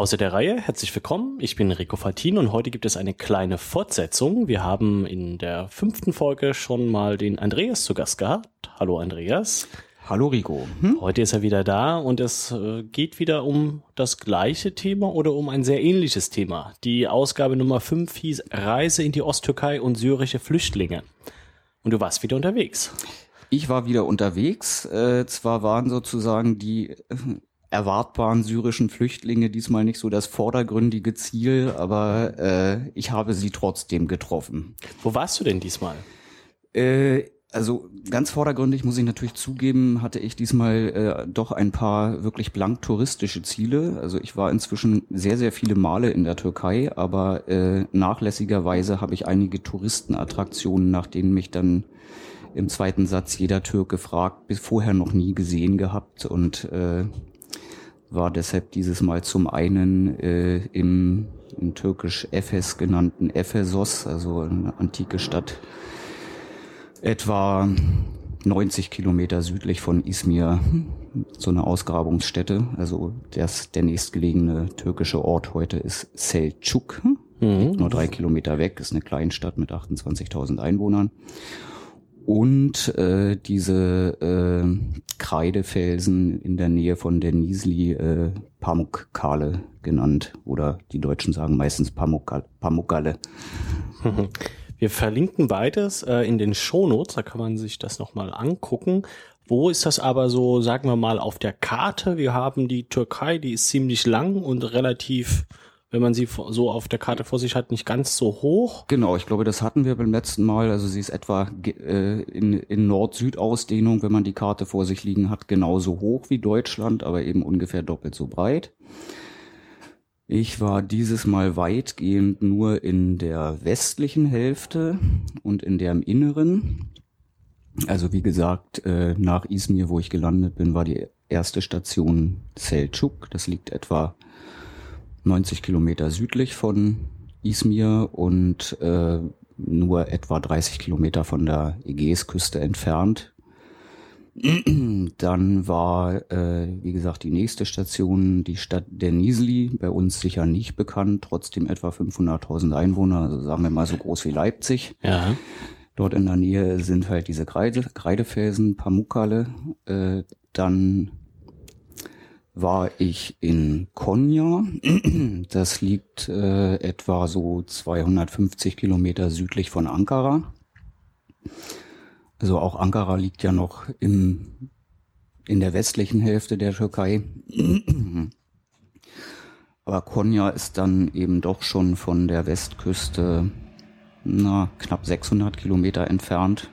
Außer der Reihe, herzlich willkommen. Ich bin Rico Faltin und heute gibt es eine kleine Fortsetzung. Wir haben in der fünften Folge schon mal den Andreas zu Gast gehabt. Hallo Andreas. Hallo Rico. Hm? Heute ist er wieder da und es äh, geht wieder um das gleiche Thema oder um ein sehr ähnliches Thema. Die Ausgabe Nummer 5 hieß Reise in die Osttürkei und syrische Flüchtlinge. Und du warst wieder unterwegs. Ich war wieder unterwegs. Äh, zwar waren sozusagen die äh, erwartbaren syrischen Flüchtlinge diesmal nicht so das vordergründige Ziel, aber äh, ich habe sie trotzdem getroffen. Wo warst du denn diesmal? Äh, also ganz vordergründig muss ich natürlich zugeben, hatte ich diesmal äh, doch ein paar wirklich blank touristische Ziele. Also ich war inzwischen sehr, sehr viele Male in der Türkei, aber äh, nachlässigerweise habe ich einige Touristenattraktionen, nach denen mich dann im zweiten Satz jeder Türke fragt, bis vorher noch nie gesehen gehabt und äh, war deshalb dieses Mal zum einen äh, im, im türkisch Efes genannten Ephesos, also eine antike Stadt, etwa 90 Kilometer südlich von Izmir, so eine Ausgrabungsstätte. Also das, der nächstgelegene türkische Ort heute ist Selçuk, mhm. nur drei Kilometer weg, ist eine Kleinstadt mit 28.000 Einwohnern und äh, diese äh, Kreidefelsen in der Nähe von der Niesli äh, Pamukkale genannt oder die Deutschen sagen meistens Pamukkale. Wir verlinken beides äh, in den Shownotes, da kann man sich das nochmal angucken. Wo ist das aber so, sagen wir mal, auf der Karte? Wir haben die Türkei, die ist ziemlich lang und relativ wenn man sie so auf der Karte vor sich hat, nicht ganz so hoch. Genau, ich glaube, das hatten wir beim letzten Mal. Also sie ist etwa äh, in, in Nord-Süd-Ausdehnung, wenn man die Karte vor sich liegen hat, genauso hoch wie Deutschland, aber eben ungefähr doppelt so breit. Ich war dieses Mal weitgehend nur in der westlichen Hälfte und in der im Inneren. Also wie gesagt, äh, nach Izmir, wo ich gelandet bin, war die erste Station Selçuk. Das liegt etwa 90 Kilometer südlich von Izmir und äh, nur etwa 30 Kilometer von der Ägäisküste entfernt. Dann war, äh, wie gesagt, die nächste Station die Stadt Denizli, bei uns sicher nicht bekannt, trotzdem etwa 500.000 Einwohner, also sagen wir mal so groß wie Leipzig. Ja. Dort in der Nähe sind halt diese Kreide, Kreidefelsen, Pamukkale. Äh, dann war ich in Konya. Das liegt äh, etwa so 250 Kilometer südlich von Ankara. Also auch Ankara liegt ja noch im, in der westlichen Hälfte der Türkei. Aber Konya ist dann eben doch schon von der Westküste na, knapp 600 Kilometer entfernt.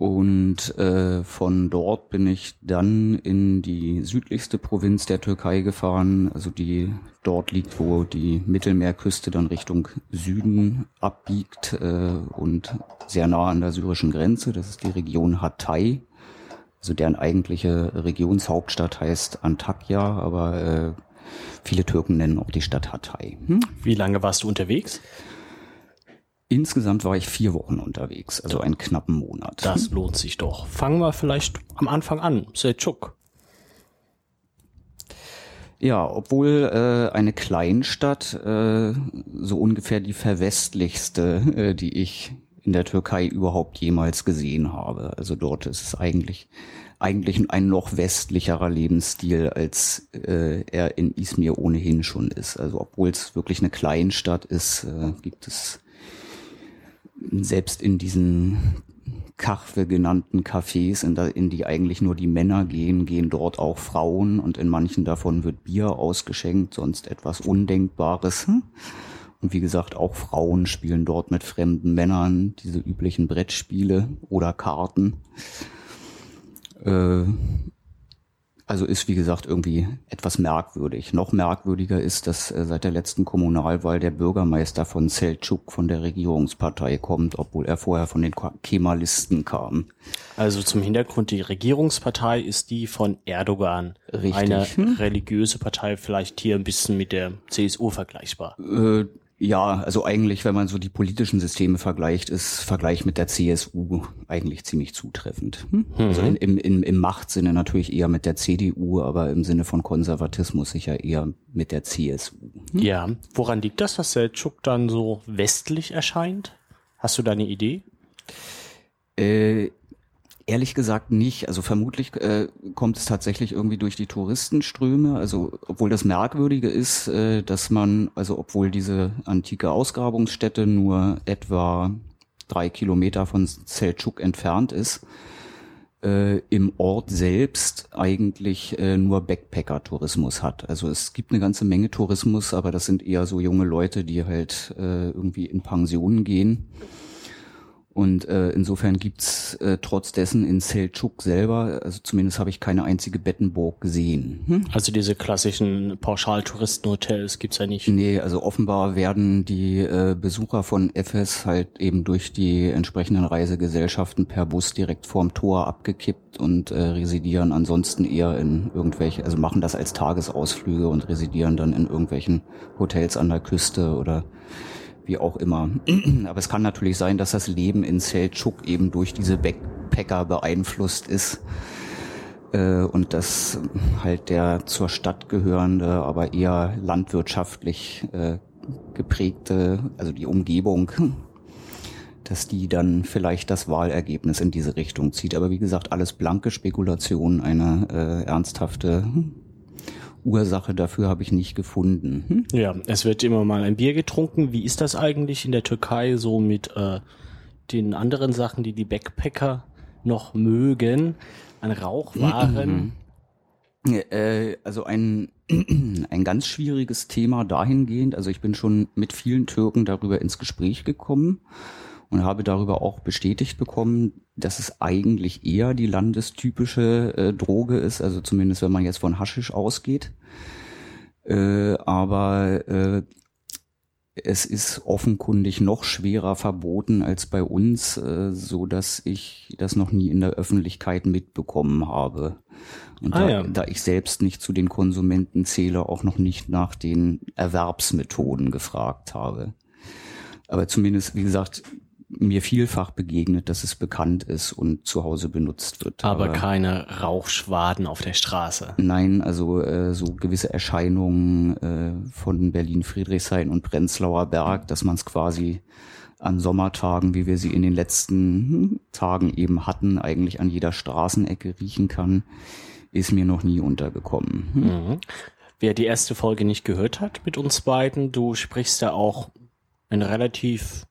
Und äh, von dort bin ich dann in die südlichste Provinz der Türkei gefahren, also die dort liegt, wo die Mittelmeerküste dann Richtung Süden abbiegt äh, und sehr nah an der syrischen Grenze. Das ist die Region Hatay. Also deren eigentliche Regionshauptstadt heißt Antakya, aber äh, viele Türken nennen auch die Stadt Hatay. Hm? Wie lange warst du unterwegs? Insgesamt war ich vier Wochen unterwegs, also einen knappen Monat. Das lohnt sich doch. Fangen wir vielleicht am Anfang an. Selçuk. Ja, obwohl äh, eine Kleinstadt äh, so ungefähr die verwestlichste, äh, die ich in der Türkei überhaupt jemals gesehen habe. Also dort ist es eigentlich eigentlich ein noch westlicherer Lebensstil, als äh, er in Izmir ohnehin schon ist. Also obwohl es wirklich eine Kleinstadt ist, äh, gibt es selbst in diesen Kachwe genannten Cafés, in, in, die eigentlich nur die Männer gehen, gehen dort auch Frauen und in manchen davon wird Bier ausgeschenkt, sonst etwas Undenkbares. Und wie gesagt, auch Frauen spielen dort mit fremden Männern diese üblichen Brettspiele oder Karten. Äh, also ist, wie gesagt, irgendwie etwas merkwürdig. Noch merkwürdiger ist, dass äh, seit der letzten Kommunalwahl der Bürgermeister von Selçuk von der Regierungspartei kommt, obwohl er vorher von den Kemalisten kam. Also zum Hintergrund, die Regierungspartei ist die von Erdogan. Richtig. Eine religiöse Partei, vielleicht hier ein bisschen mit der CSU vergleichbar. Äh, Ja, also eigentlich, wenn man so die politischen Systeme vergleicht, ist Vergleich mit der CSU eigentlich ziemlich zutreffend. Hm? Mhm. Also in, im, im, im Machtsinne natürlich eher mit der CDU, aber im Sinne von Konservatismus sicher eher mit der CSU. Hm? Ja, woran liegt das, dass Seltschuk dann so westlich erscheint? Hast du da eine Idee? Äh, Ehrlich gesagt nicht. Also vermutlich äh, kommt es tatsächlich irgendwie durch die Touristenströme. Also obwohl das Merkwürdige ist, äh, dass man, also obwohl diese antike Ausgrabungsstätte nur etwa drei Kilometer von Selçuk entfernt ist, äh, im Ort selbst eigentlich äh, nur Backpacker-Tourismus hat. Also es gibt eine ganze Menge Tourismus, aber das sind eher so junge Leute, die halt äh, irgendwie in Pensionen gehen und äh, insofern gibt's äh, trotz dessen in Selçuk selber, also zumindest habe ich keine einzige Bettenburg gesehen. Hm? Also diese klassischen Pauschaltouristenhotels gibt's ja nicht. Nee, also offenbar werden die äh, Besucher von Efes halt eben durch die entsprechenden Reisegesellschaften per Bus direkt vorm Tor abgekippt und äh, residieren ansonsten eher in irgendwelche, also machen das als Tagesausflüge und residieren dann in irgendwelchen Hotels an der Küste oder wie auch immer. Aber es kann natürlich sein, dass das Leben in Selçuk eben durch diese Backpacker beeinflusst ist äh, und dass halt der zur Stadt gehörende, aber eher landwirtschaftlich äh, geprägte, also die Umgebung, dass die dann vielleicht das Wahlergebnis in diese Richtung zieht. Aber wie gesagt, alles blanke Spekulation, eine äh, ernsthafte Ursache dafür habe ich nicht gefunden. Hm? Ja, es wird immer mal ein Bier getrunken. Wie ist das eigentlich in der Türkei so mit äh, den anderen Sachen, die die Backpacker noch mögen? An Rauchwaren? Äh, also ein, ein ganz schwieriges Thema dahingehend. Also ich bin schon mit vielen Türken darüber ins Gespräch gekommen und habe darüber auch bestätigt bekommen, dass es eigentlich eher die landestypische äh, Droge ist, also zumindest wenn man jetzt von Haschisch ausgeht. Äh, aber äh, es ist offenkundig noch schwerer verboten als bei uns, äh, so dass ich das noch nie in der Öffentlichkeit mitbekommen habe. Und ah, da, ja. da ich selbst nicht zu den Konsumenten zähle, auch noch nicht nach den Erwerbsmethoden gefragt habe. Aber zumindest, wie gesagt, mir vielfach begegnet, dass es bekannt ist und zu Hause benutzt wird. Aber, Aber keine Rauchschwaden auf der Straße. Nein, also äh, so gewisse Erscheinungen äh, von Berlin, Friedrichshain und Prenzlauer Berg, dass man es quasi an Sommertagen, wie wir sie in den letzten Tagen eben hatten, eigentlich an jeder Straßenecke riechen kann, ist mir noch nie untergekommen. Hm? Mhm. Wer die erste Folge nicht gehört hat mit uns beiden, du sprichst ja auch ein relativ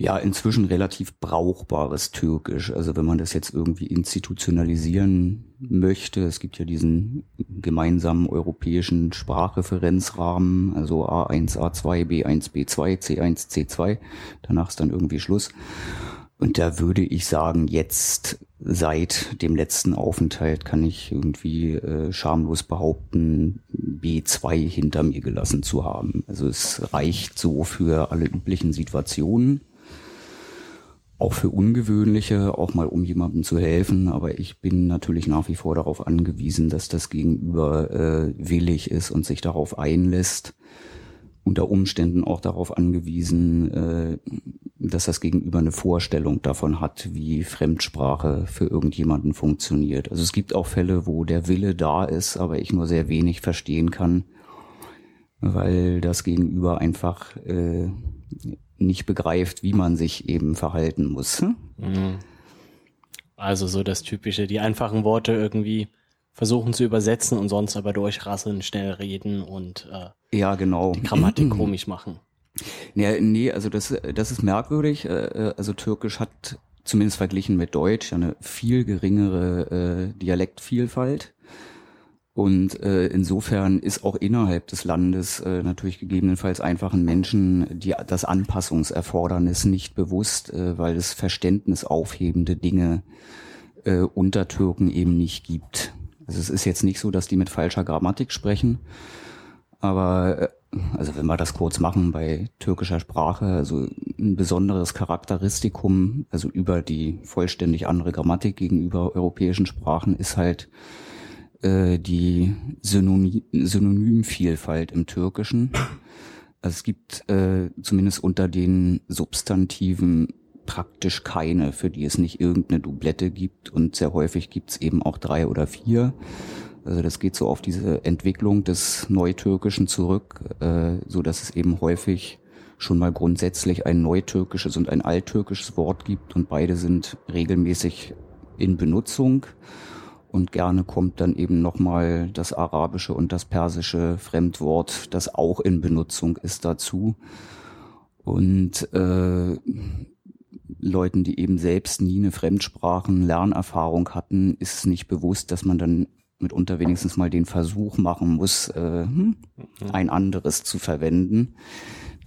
ja inzwischen relativ brauchbares Türkisch. Also wenn man das jetzt irgendwie institutionalisieren möchte, es gibt ja diesen gemeinsamen europäischen Sprachreferenzrahmen, also A1, A2, B1, B2, C1, C2, danach ist dann irgendwie Schluss. Und da würde ich sagen, jetzt seit dem letzten Aufenthalt kann ich irgendwie äh, schamlos behaupten, B2 hinter mir gelassen zu haben. Also es reicht so für alle üblichen Situationen auch für ungewöhnliche, auch mal um jemandem zu helfen. Aber ich bin natürlich nach wie vor darauf angewiesen, dass das Gegenüber äh, willig ist und sich darauf einlässt. Unter Umständen auch darauf angewiesen, äh, dass das Gegenüber eine Vorstellung davon hat, wie Fremdsprache für irgendjemanden funktioniert. Also es gibt auch Fälle, wo der Wille da ist, aber ich nur sehr wenig verstehen kann, weil das Gegenüber einfach äh, nicht begreift, wie man sich eben verhalten muss. Hm? Mhm. Also so das Typische, die einfachen Worte irgendwie versuchen zu übersetzen und sonst aber durchrasseln, schnell reden und äh, ja genau die Grammatik komisch machen. Ja, nee, also das, das ist merkwürdig. Äh, äh, also Türkisch hat zumindest verglichen mit Deutsch eine viel geringere äh, Dialektvielfalt. Und äh, insofern ist auch innerhalb des Landes äh, natürlich gegebenenfalls einfachen Menschen die, das Anpassungserfordernis nicht bewusst, äh, weil es verständnisaufhebende Dinge äh, unter Türken eben nicht gibt. Also es ist jetzt nicht so, dass die mit falscher Grammatik sprechen, aber äh, also wenn wir das kurz machen bei türkischer Sprache, also ein besonderes Charakteristikum, also über die vollständig andere Grammatik gegenüber europäischen Sprachen ist halt äh, die Synonym Synonymvielfalt im Türkischen. Also es gibt äh, zumindest unter den Substantiven praktisch keine, für die es nicht irgendeine Doublette gibt und sehr häufig gibt es eben auch drei oder vier. Also das geht so auf diese Entwicklung des Neutürkischen zurück, äh, so dass es eben häufig schon mal grundsätzlich ein neutürkisches und ein alttürkisches Wort gibt und beide sind regelmäßig in Benutzung und gerne kommt dann eben nochmal das arabische und das persische Fremdwort, das auch in Benutzung ist dazu. Und äh, Leuten, die eben selbst nie eine Fremdsprachen-Lernerfahrung hatten, ist es nicht bewusst, dass man dann mitunter wenigstens mal den Versuch machen muss, äh, hm, mhm. ein anderes zu verwenden.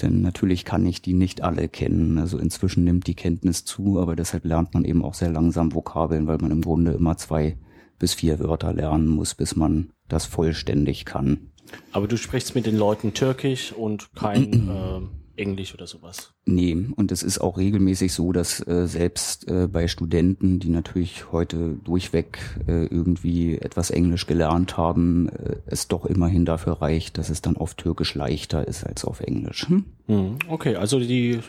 Denn natürlich kann ich die nicht alle kennen. Also inzwischen nimmt die Kenntnis zu, aber deshalb lernt man eben auch sehr langsam Vokabeln, weil man im Grunde immer zwei bis vier Wörter lernen muss, bis man das vollständig kann. Aber du sprichst mit den Leuten Türkisch und kein äh, Englisch oder sowas. Nee, und es ist auch regelmäßig so, dass äh, selbst äh, bei Studenten, die natürlich heute durchweg äh, irgendwie etwas Englisch gelernt haben, äh, es doch immerhin dafür reicht, dass es dann auf Türkisch leichter ist als auf Englisch. Hm? Hm, okay, also die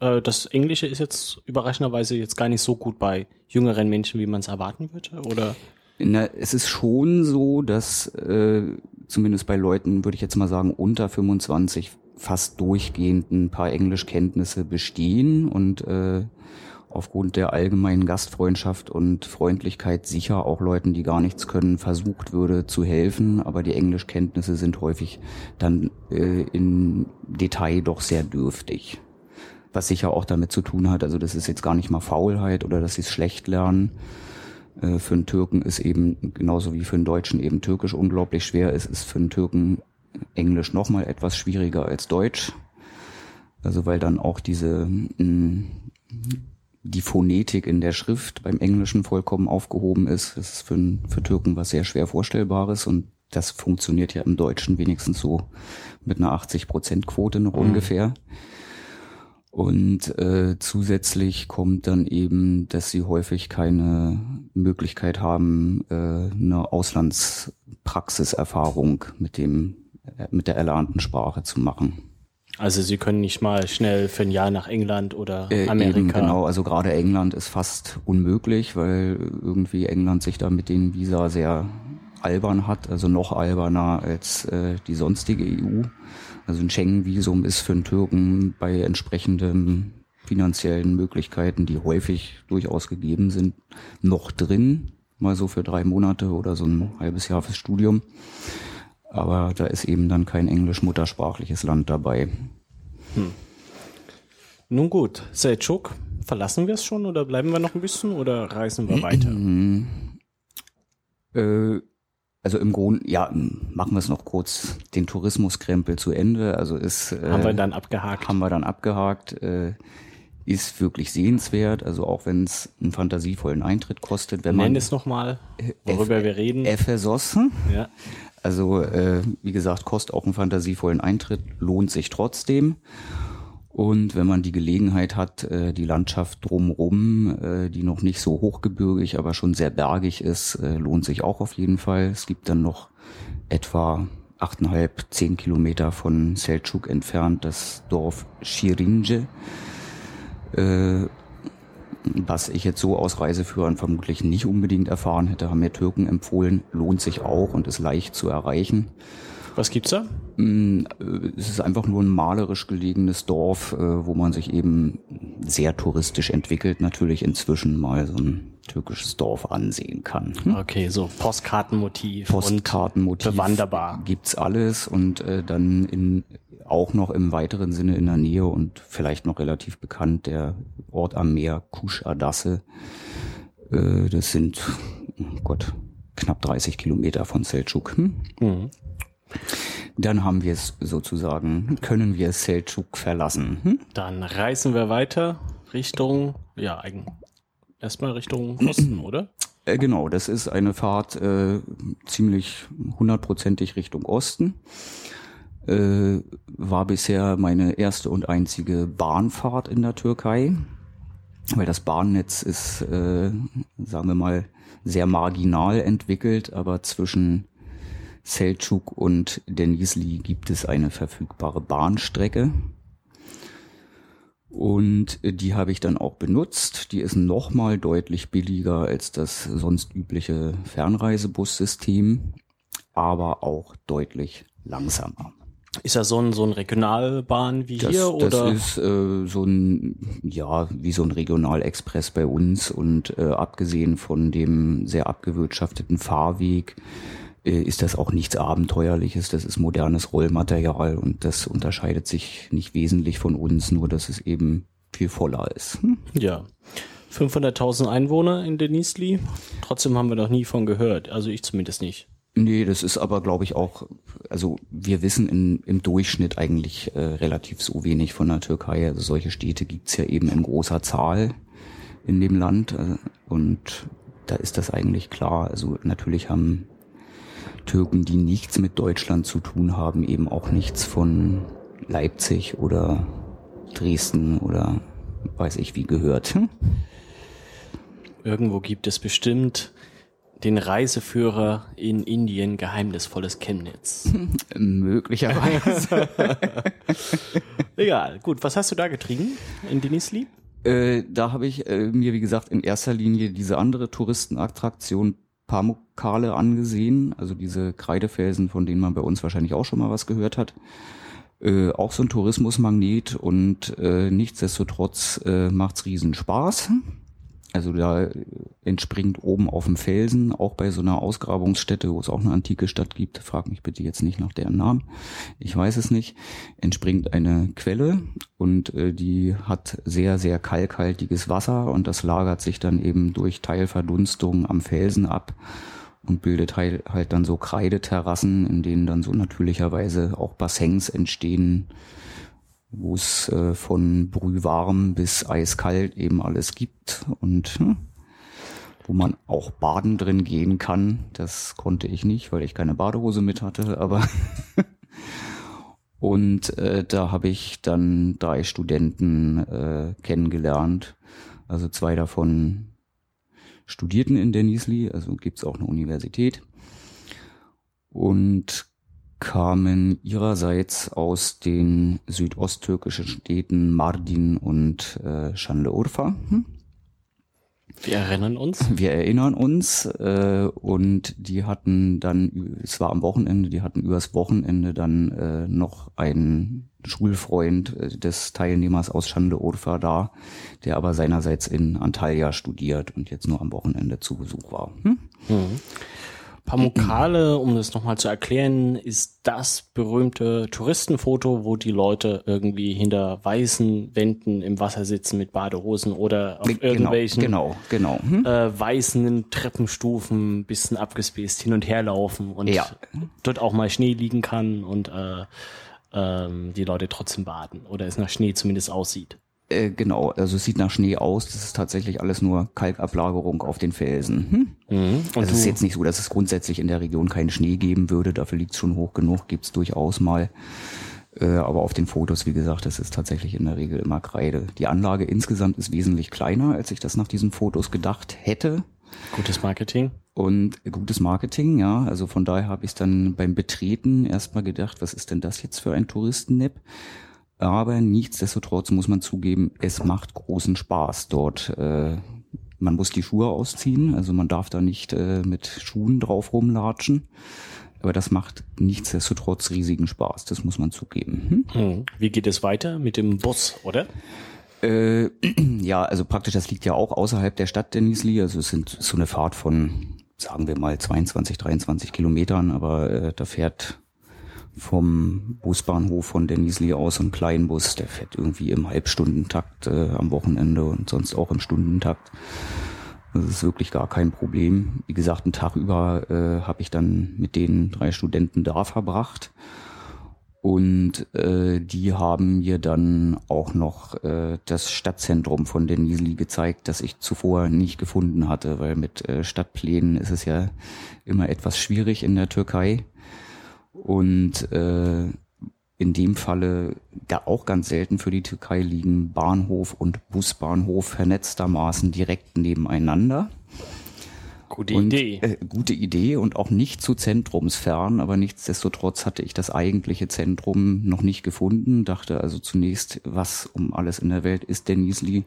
äh, das Englische ist jetzt überraschenderweise jetzt gar nicht so gut bei jüngeren Menschen, wie man es erwarten würde, oder? Na, es ist schon so, dass äh, zumindest bei Leuten, würde ich jetzt mal sagen, unter 25 fast durchgehend ein paar Englischkenntnisse bestehen und äh, aufgrund der allgemeinen Gastfreundschaft und Freundlichkeit sicher auch Leuten, die gar nichts können, versucht würde zu helfen. Aber die Englischkenntnisse sind häufig dann äh, im Detail doch sehr dürftig. Was sicher auch damit zu tun hat, also das ist jetzt gar nicht mal Faulheit oder dass sie es schlecht lernen. Äh, für einen Türken ist eben genauso wie für einen Deutschen eben Türkisch unglaublich schwer ist, ist für einen Türken Englisch nochmal etwas schwieriger als Deutsch. Also weil dann auch diese mm, die Phonetik in der Schrift beim Englischen vollkommen aufgehoben ist. Das ist für, für Türken was sehr schwer vorstellbares und das funktioniert ja im Deutschen wenigstens so mit einer 80-Prozent-Quote noch mhm. ungefähr. Und äh, zusätzlich kommt dann eben, dass sie häufig keine Möglichkeit haben, äh, eine Auslandspraxiserfahrung mit dem mit der erlernten Sprache zu machen. Also Sie können nicht mal schnell für ein Jahr nach England oder äh, Amerika. Eben, genau, also gerade England ist fast unmöglich, weil irgendwie England sich da mit den Visa sehr albern hat, also noch alberner als äh, die sonstige EU. Also ein Schengen-Visum ist für einen Türken bei entsprechenden finanziellen Möglichkeiten, die häufig durchaus gegeben sind, noch drin, mal so für drei Monate oder so ein halbes Jahr fürs Studium. Aber da ist eben dann kein englisch-muttersprachliches Land dabei. Hm. Nun gut, Selçuk, verlassen wir es schon oder bleiben wir noch ein bisschen oder reisen wir weiter? äh, also im Grunde, ja, machen wir es noch kurz den Tourismuskrempel zu Ende. Also ist äh, haben wir dann abgehakt. Haben wir dann abgehakt. Äh, ist wirklich sehenswert, also auch wenn es einen fantasievollen Eintritt kostet. Wenn Nenn man es nochmal, worüber F wir reden. Ephesos. Ja. Also äh, wie gesagt, kostet auch einen fantasievollen Eintritt, lohnt sich trotzdem. Und wenn man die Gelegenheit hat, äh, die Landschaft drumherum, äh, die noch nicht so hochgebirgig, aber schon sehr bergig ist, äh, lohnt sich auch auf jeden Fall. Es gibt dann noch etwa achteinhalb, zehn Kilometer von Selçuk entfernt das Dorf Şirince was ich jetzt so aus Reiseführern vermutlich nicht unbedingt erfahren hätte, haben mir Türken empfohlen, lohnt sich auch und ist leicht zu erreichen. Was gibt's da? Mm, es ist einfach nur ein malerisch gelegenes Dorf, äh, wo man sich eben sehr touristisch entwickelt, natürlich inzwischen mal so ein türkisches Dorf ansehen kann. Hm? Okay, so Postkartenmotiv. Postkartenmotiv. Bewanderbar. Gibt's alles und äh, dann in auch noch im weiteren Sinne in der Nähe und vielleicht noch relativ bekannt der Ort am Meer Kusch Adasse. Äh, das sind, oh Gott, knapp 30 Kilometer von Selçuk. Hm? Mhm. Dann haben wir es sozusagen, können wir Selçuk verlassen. Hm? Dann reisen wir weiter Richtung, ja, erstmal Richtung Osten, oder? Äh, genau, das ist eine Fahrt äh, ziemlich hundertprozentig Richtung Osten äh, war bisher meine erste und einzige Bahnfahrt in der Türkei, weil das Bahnnetz ist, äh, sagen wir mal, sehr marginal entwickelt, aber zwischen Selçuk und Denizli gibt es eine verfügbare Bahnstrecke. Und die habe ich dann auch benutzt. Die ist nochmal deutlich billiger als das sonst übliche Fernreisebussystem, aber auch deutlich langsamer. Ist das so ein, so ein Regionalbahn wie Das, hier oder? das ist äh, so ein, ja, wie so ein Regionalexpress bei uns und äh, abgesehen von dem sehr abgewirtschafteten Fahrweg ist das auch nichts Abenteuerliches. Das ist modernes Rollmaterial und das unterscheidet sich nicht wesentlich von uns, nur dass es eben viel voller ist. Hm? ja. 500.000 Einwohner in Denizli. Trotzdem haben wir noch nie von gehört. Also ich zumindest nicht. Nee, das ist aber, glaube ich, auch, also wir wissen in, im Durchschnitt eigentlich äh, relativ so wenig von der Türkei. Also solche Städte gibt's ja eben in großer Zahl in dem Land. Äh, und da ist das eigentlich klar. Also natürlich haben Türken, die nichts mit Deutschland zu tun haben, eben auch nichts von Leipzig oder Dresden oder weiß ich wie gehört. Hm? Irgendwo gibt es bestimmt den Reiseführer in Indien geheimnisvolles Chemnitz. Möglicherweise. Egal. Gut, was hast du da getrieben in Denizli? Äh, da habe ich äh, mir, wie gesagt, in erster Linie diese andere Touristenattraktion Pamukkale angesehen, also diese Kreidefelsen, von denen man bei uns wahrscheinlich auch schon mal was gehört hat. Äh, auch so ein Tourismusmagnet und äh, nichtsdestotrotz äh, macht's riesen Spaß. Also da entspringt oben auf dem Felsen, auch bei so einer Ausgrabungsstätte, wo es auch eine antike Stadt gibt, frag mich bitte jetzt nicht nach deren Namen, ich weiß es nicht, entspringt eine Quelle und äh, die hat sehr, sehr kalkhaltiges Wasser und das lagert sich dann eben durch Teilverdunstung am Felsen ab und bildet halt, dann so Kreideterrassen, in denen dann so natürlicherweise auch Bassins entstehen, wo es äh, von brühwarm bis eiskalt eben alles gibt und hm, wo man auch baden drin gehen kann. Das konnte ich nicht, weil ich keine Badehose mit hatte, aber und äh, da habe ich dann drei Studenten äh, kennengelernt. Also zwei davon studierten in Denizli, also gibt's auch eine Universität. Und kamen ihrerseits aus den südosttürkischen Städten Mardin und äh, Şanlıurfa. Hm? Wir erinnern uns. Wir erinnern uns äh, und die hatten dann, es war am Wochenende, die hatten übers Wochenende dann äh, noch einen Schulfreund äh, des Teilnehmers aus Şanlıurfa da, der aber seinerseits in Antalya studiert und jetzt nur am Wochenende zu Besuch war. Hm? Mhm. Pamukkale, um das nochmal zu erklären, ist das berühmte Touristenfoto, wo die Leute irgendwie hinter weißen Wänden im Wasser sitzen mit Badehosen oder auf Genau, irgendwelchen genau, genau. Hm? äh, weißen Treppenstufen bisschen abgespaced hin und her laufen und Ja. dort auch mal Schnee liegen kann und äh, ähm, die Leute trotzdem baden oder es nach Schnee zumindest aussieht. Äh, genau, also es sieht nach Schnee aus. Das ist tatsächlich alles nur Kalkablagerung auf den Felsen. Hm? Und Also es ist jetzt nicht so, dass es grundsätzlich in der Region keinen Schnee geben würde. Dafür liegt es schon hoch genug, gibt's durchaus mal. Äh, aber auf den Fotos, wie gesagt, das ist tatsächlich in der Regel immer Kreide. Die Anlage insgesamt ist wesentlich kleiner, als ich das nach diesen Fotos gedacht hätte. Gutes Marketing. Und gutes Marketing, ja. Also von daher habe ich dann beim Betreten erstmal gedacht, was ist denn das jetzt für ein Touristennap? Aber nichtsdestotrotz muss man zugeben, es macht großen Spaß dort. Äh, man muss die Schuhe ausziehen, also man darf da nicht äh, mit Schuhen drauf rumlatschen. Aber das macht nichtsdestotrotz riesigen Spaß, das muss man zugeben. Hm? Hm. Wie geht es weiter mit dem Bus, oder? Äh, ja, also praktisch, das liegt ja auch außerhalb der Stadt Denizli. Also es sind so eine Fahrt von, sagen wir mal, 22, 23 Kilometern, aber äh, da fährt vom Busbahnhof von Denizli aus ein Kleinbus, der fährt irgendwie im Halbstundentakt äh, am Wochenende und sonst auch im Stundentakt. Das ist wirklich gar kein Problem. Wie gesagt, einen Tag über äh, habe ich dann mit den drei Studenten da verbracht. Und äh, die haben mir dann auch noch äh, das Stadtzentrum von Denizli gezeigt, das ich zuvor nicht gefunden hatte, weil mit äh, Stadtplänen ist es ja immer etwas schwierig in der Türkei. Und äh, in dem Falle, da auch ganz selten für die Türkei liegen Bahnhof und Busbahnhof vernetztermaßen direkt nebeneinander. Gute und, Idee. Äh, gute Idee und auch nicht zu zentrumsfern, aber nichtsdestotrotz hatte ich das eigentliche Zentrum noch nicht gefunden. Dachte also zunächst, was um alles in der Welt ist Denizli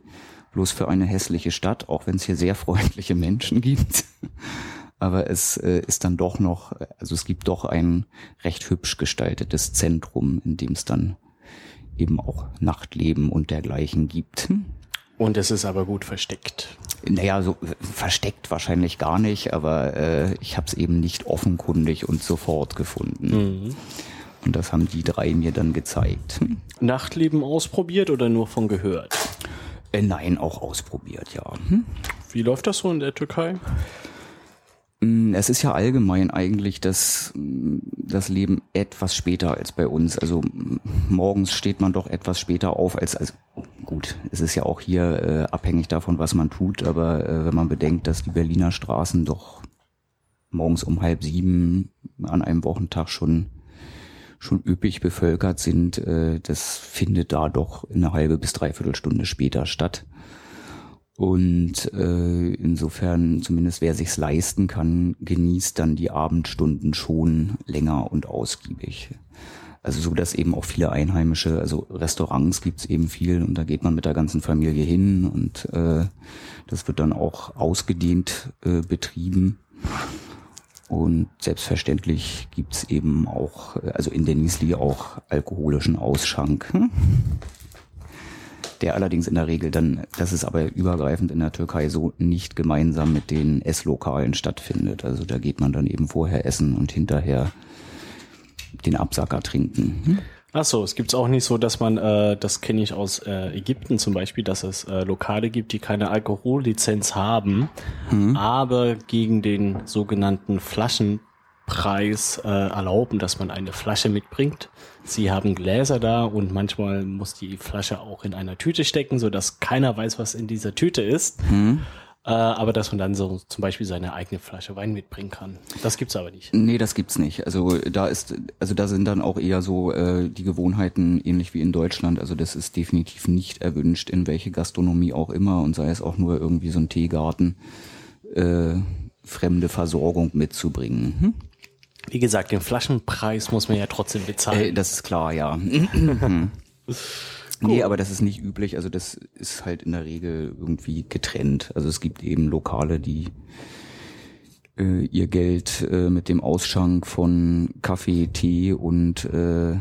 bloß für eine hässliche Stadt, auch wenn es hier sehr freundliche Menschen gibt. Aber es äh, ist dann doch noch, also es gibt doch ein recht hübsch gestaltetes Zentrum, in dem es dann eben auch Nachtleben und dergleichen gibt. Und es ist aber gut versteckt. Naja, so äh, versteckt wahrscheinlich gar nicht, aber äh, ich habe es eben nicht offenkundig und sofort gefunden. Mhm. Und das haben die drei mir dann gezeigt. Nachtleben ausprobiert oder nur von gehört? Äh, nein, auch ausprobiert, ja. Hm? Wie läuft das so in der Türkei? Mm, es ist ja allgemein eigentlich das, mm, das Leben etwas später als bei uns. Also mm, morgens steht man doch etwas später auf als, als gut, es ist ja auch hier äh, abhängig davon, was man tut, aber äh, wenn man bedenkt, dass die Berliner Straßen doch morgens um halb sieben an einem Wochentag schon schon üppig bevölkert sind, äh, das findet da doch eine halbe bis dreiviertel Stunde später statt. Und äh, insofern, zumindest wer sich's leisten kann, genießt dann die Abendstunden schon länger und ausgiebig. Also so, dass eben auch viele Einheimische, also Restaurants gibt's eben viel und da geht man mit der ganzen Familie hin und äh, das wird dann auch ausgedehnt äh, betrieben. Und selbstverständlich gibt's eben auch, also in Denizli auch alkoholischen Ausschank. Der allerdings in der Regel dann, das ist aber übergreifend in der Türkei so, nicht gemeinsam mit den Esslokalen stattfindet. Also da geht man dann eben vorher essen und hinterher den Absacker trinken. Hm? Ach so, es gibt's auch nicht so, dass man, äh, das kenne ich aus äh, Ägypten zum Beispiel, dass es äh, Lokale gibt, die keine Alkohollizenz haben, mhm. aber gegen den sogenannten Flaschen Preis äh, erlauben, dass man eine Flasche mitbringt. Sie haben Gläser da und manchmal muss die Flasche auch in einer Tüte stecken, so dass keiner weiß, was in dieser Tüte ist. Mhm. Äh, aber dass man dann so zum Beispiel seine eigene Flasche Wein mitbringen kann. Das gibt's aber nicht. Nee, das gibt's nicht. Also da ist, also da sind dann auch eher so äh, die Gewohnheiten ähnlich wie in Deutschland. Also das ist definitiv nicht erwünscht, in welche Gastronomie auch immer und sei es auch nur irgendwie so ein Teegarten, äh, fremde Versorgung mitzubringen. Hm? Wie gesagt, den Flaschenpreis muss man ja trotzdem bezahlen. Äh, das ist klar, ja. Nee, aber das ist nicht üblich. Also das ist halt in der Regel irgendwie getrennt. Also es gibt eben Lokale, die äh, ihr Geld äh, mit dem Ausschank von Kaffee, Tee und äh,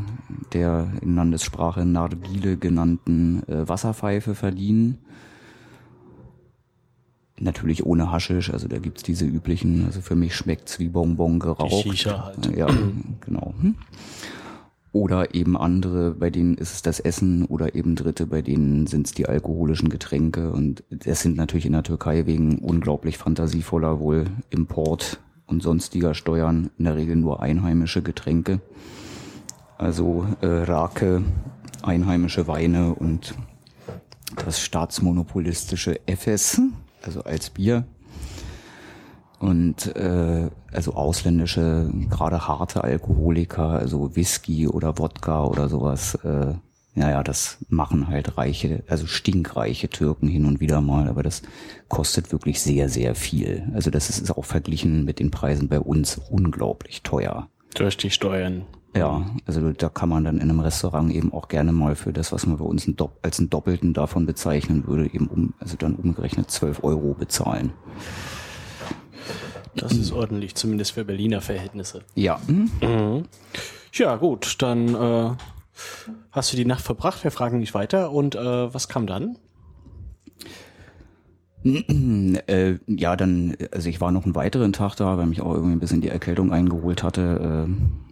der in Landessprache Nargile genannten äh, Wasserpfeife verdienen. Natürlich ohne Haschisch, also da gibt's diese üblichen, also für mich schmeckt's wie Bonbon geraucht. Die Shisha halt. Ja, genau. Hm? Oder eben andere, bei denen ist es das Essen oder eben Dritte, bei denen sind es die alkoholischen Getränke. Und das sind natürlich in der Türkei wegen unglaublich fantasievoller wohl Import und sonstiger Steuern in der Regel nur einheimische Getränke. Also äh, Rake, einheimische Weine und das staatsmonopolistische Efes, also als Bier. Und äh, also ausländische, gerade harte Alkoholiker, also Whisky oder Wodka oder sowas, äh, naja, das machen halt reiche, also stinkreiche Türken hin und wieder mal, aber das kostet wirklich sehr, sehr viel. Also das ist auch verglichen mit den Preisen bei uns unglaublich teuer. Durch die Steuern. Ja, also da kann man dann in einem Restaurant eben auch gerne mal für das, was man bei uns als einen Doppelten davon bezeichnen würde, eben um, also dann umgerechnet 12 Euro bezahlen. Das ist ordentlich, zumindest für Berliner Verhältnisse. Ja. Mhm. Ja, gut, dann äh, hast du die Nacht verbracht, wir fragen nicht weiter. Und äh, was kam dann? Äh, ja, dann, also ich war noch einen weiteren Tag da, weil mich auch irgendwie ein bisschen die Erkältung eingeholt hatte. Äh,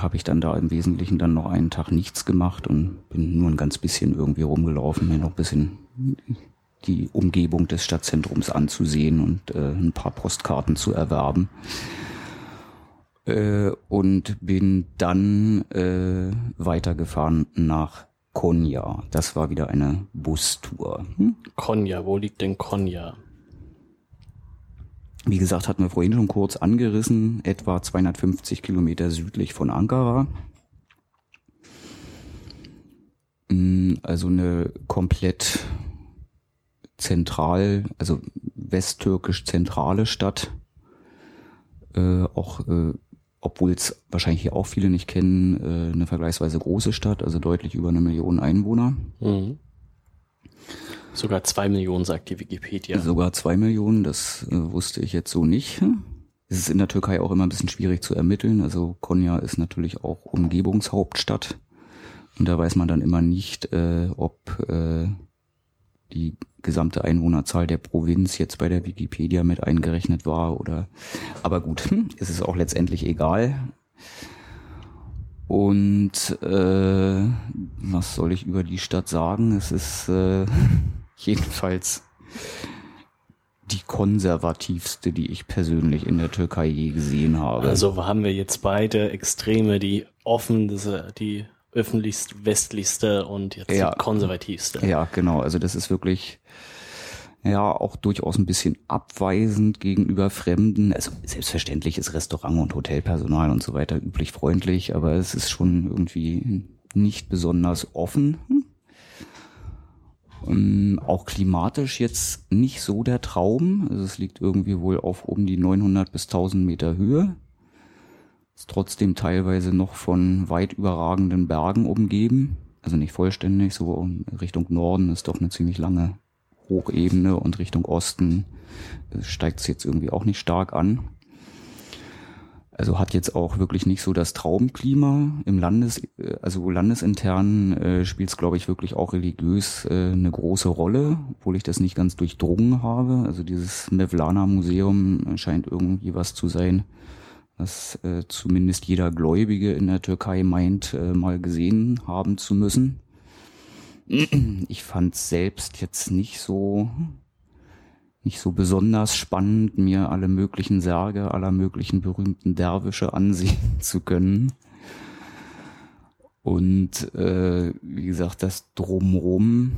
habe ich dann da im Wesentlichen dann noch einen Tag nichts gemacht und bin nur ein ganz bisschen irgendwie rumgelaufen, mir noch ein bisschen die Umgebung des Stadtzentrums anzusehen und äh, ein paar Postkarten zu erwerben. Äh, und bin dann äh, weitergefahren nach Konya. Das war wieder eine Bustour. Hm? Konya, wo liegt denn Konya? Wie gesagt, hatten wir vorhin schon kurz angerissen, etwa 250 Kilometer südlich von Ankara. Hm, also eine komplett zentral, also westtürkisch zentrale Stadt Äh, auch äh, obwohl es wahrscheinlich hier auch viele nicht kennen, äh, eine vergleichsweise große Stadt, also deutlich über eine Million Einwohner. Mhm. Sogar zwei Millionen, sagt die Wikipedia. Sogar zwei Millionen, das äh, wusste ich jetzt so nicht. Es ist in der Türkei auch immer ein bisschen schwierig zu ermitteln. Also Konya ist natürlich auch Umgebungshauptstadt. Und da weiß man dann immer nicht, äh, ob äh, die gesamte Einwohnerzahl der Provinz jetzt bei der Wikipedia mit eingerechnet war oder aber gut, hm, es ist auch letztendlich egal. Und äh, was soll ich über die Stadt sagen? Es ist äh, jedenfalls die konservativste, die ich persönlich in der Türkei je gesehen habe. Also haben wir jetzt beide Extreme, die offen, die öffentlichst westlichste und jetzt ja, die konservativste. Ja, genau. Also das ist wirklich ja auch durchaus ein bisschen abweisend gegenüber Fremden. Also selbstverständlich ist Restaurant und Hotelpersonal und so weiter üblich freundlich, aber es ist schon irgendwie nicht besonders offen. Ähm, auch klimatisch jetzt nicht so der Traum. Also es liegt irgendwie wohl auf um die 900 bis 1000 Meter Höhe. Ist trotzdem teilweise noch von weit überragenden Bergen umgeben. Also nicht vollständig, so Richtung Norden ist doch eine ziemlich lange Hochebene und Richtung Osten steigt es jetzt irgendwie auch nicht stark an. Also hat jetzt auch wirklich nicht so das Traumklima im Landes, also landesintern äh, spielt es, glaube ich, wirklich auch religiös äh, eine große Rolle, obwohl ich das nicht ganz durchdrungen habe. Also dieses Mevlana Museum scheint irgendwie was zu sein, was äh, zumindest jeder Gläubige in der Türkei meint, äh, mal gesehen haben zu müssen. Ich fand selbst jetzt nicht so nicht so besonders spannend, mir alle möglichen Särge aller möglichen berühmten Derwische ansehen zu können. Und äh, wie gesagt, das drumrum,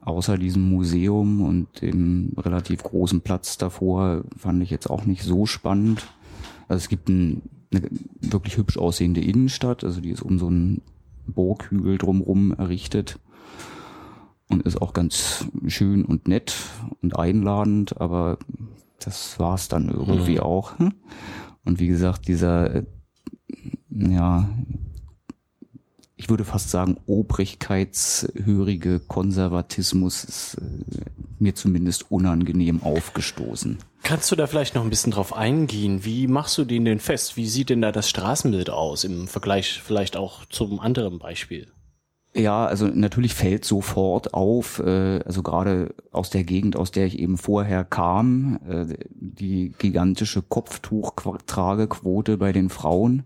außer diesem Museum und dem relativ großen Platz davor, fand ich jetzt auch nicht so spannend. Also es gibt ein, eine wirklich hübsch aussehende Innenstadt, also die ist um so einen Burghügel drumrum errichtet und ist auch ganz schön und nett und einladend, aber das war's dann irgendwie mhm. auch. Und wie gesagt, dieser, äh, ja, ich würde fast sagen, obrigkeitshörige Konservatismus ist äh, mir zumindest unangenehm aufgestoßen. Kannst du da vielleicht noch ein bisschen drauf eingehen? Wie machst du den denn fest? Wie sieht denn da das Straßenbild aus im Vergleich vielleicht auch zum anderen Beispiel? Ja, also natürlich fällt sofort auf, äh, also gerade aus der Gegend, aus der ich eben vorher kam, äh, die gigantische Kopftuchtragequote bei den Frauen.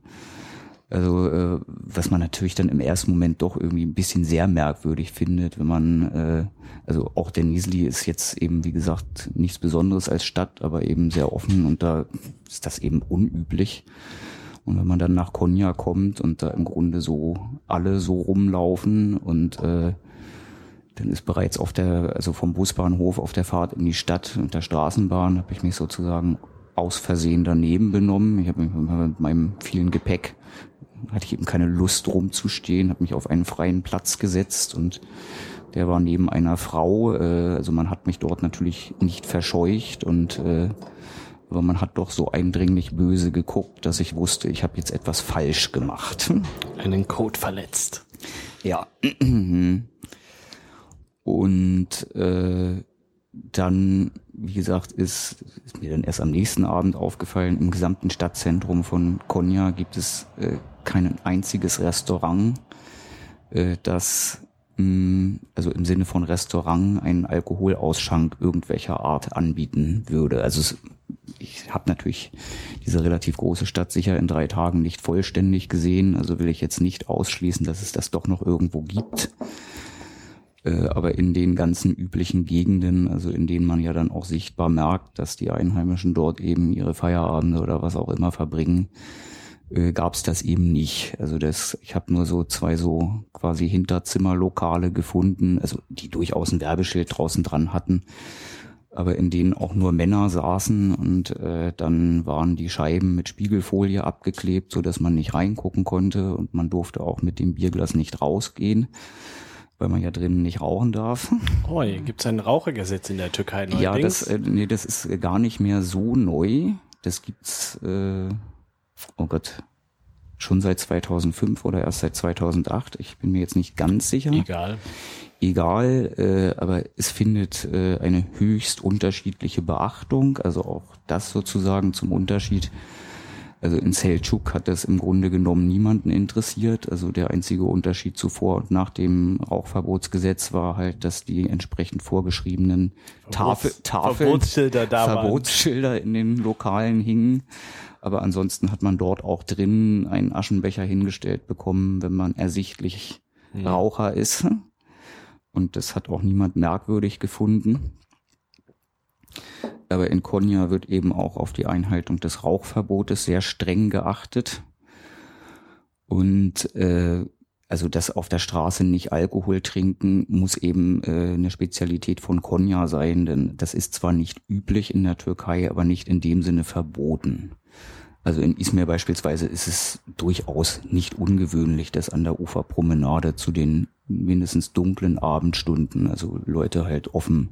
Also äh, was man natürlich dann im ersten Moment doch irgendwie ein bisschen sehr merkwürdig findet, wenn man, äh, also auch der Niesli ist jetzt eben, wie gesagt, nichts Besonderes als Stadt, aber eben sehr offen und da ist das eben unüblich. Und wenn man dann nach Konya kommt und da im Grunde so alle so rumlaufen und äh, dann ist bereits auf der, also vom Busbahnhof auf der Fahrt in die Stadt und der Straßenbahn habe ich mich sozusagen aus Versehen daneben benommen. Ich habe mit meinem vielen Gepäck hatte ich eben keine Lust rumzustehen, habe mich auf einen freien Platz gesetzt und der war neben einer Frau. Äh, also man hat mich dort natürlich nicht verscheucht und äh, aber man hat doch so eindringlich böse geguckt, dass ich wusste, ich habe jetzt etwas falsch gemacht. Einen Code verletzt. Ja. Und äh, dann, wie gesagt, ist, ist mir dann erst am nächsten Abend aufgefallen, im gesamten Stadtzentrum von Konya gibt es äh, kein einziges Restaurant, äh, das also im Sinne von Restaurant einen Alkoholausschank irgendwelcher Art anbieten würde. Also es ich habe natürlich diese relativ große Stadt sicher in drei Tagen nicht vollständig gesehen, also will ich jetzt nicht ausschließen, dass es das doch noch irgendwo gibt. Äh, aber in den ganzen üblichen Gegenden, also in denen man ja dann auch sichtbar merkt, dass die Einheimischen dort eben ihre Feierabende oder was auch immer verbringen, äh, gab es das eben nicht. Also das, ich habe nur so zwei so quasi Hinterzimmerlokale gefunden, also die durchaus ein Werbeschild draußen dran hatten aber in denen auch nur Männer saßen und äh, dann waren die Scheiben mit Spiegelfolie abgeklebt, so dass man nicht reingucken konnte und man durfte auch mit dem Bierglas nicht rausgehen, weil man ja drinnen nicht rauchen darf. Oh, gibt es ein Rauchergesetz in der Türkei neuerdings? Ja, das, äh, nee, das ist gar nicht mehr so neu. das gibt's, äh, oh Gott, schon seit 2005 oder erst seit 2008. Ich bin mir jetzt nicht ganz sicher. Egal. Egal, äh, aber es findet äh, eine höchst unterschiedliche Beachtung. Also auch das sozusagen zum Unterschied also in Selçuk hat das im Grunde genommen niemanden interessiert. Also der einzige Unterschied zuvor und nach dem Rauchverbotsgesetz war halt, dass die entsprechend vorgeschriebenen Tafel, Tafeln, Verbotsschilder da waren. Verbotsschilder in den Lokalen hingen. Aber ansonsten hat man dort auch drin einen Aschenbecher hingestellt bekommen, wenn man ersichtlich Hm. Raucher ist. Und das hat auch niemand merkwürdig gefunden. Aber in Konya wird eben auch auf die Einhaltung des Rauchverbotes sehr streng geachtet. Und äh, also das auf der Straße nicht Alkohol trinken muss eben äh, eine Spezialität von Konya sein, denn das ist zwar nicht üblich in der Türkei, aber nicht in dem Sinne verboten. Also in Izmir beispielsweise ist es durchaus nicht ungewöhnlich, dass an der Uferpromenade zu den mindestens dunklen Abendstunden, also Leute halt offen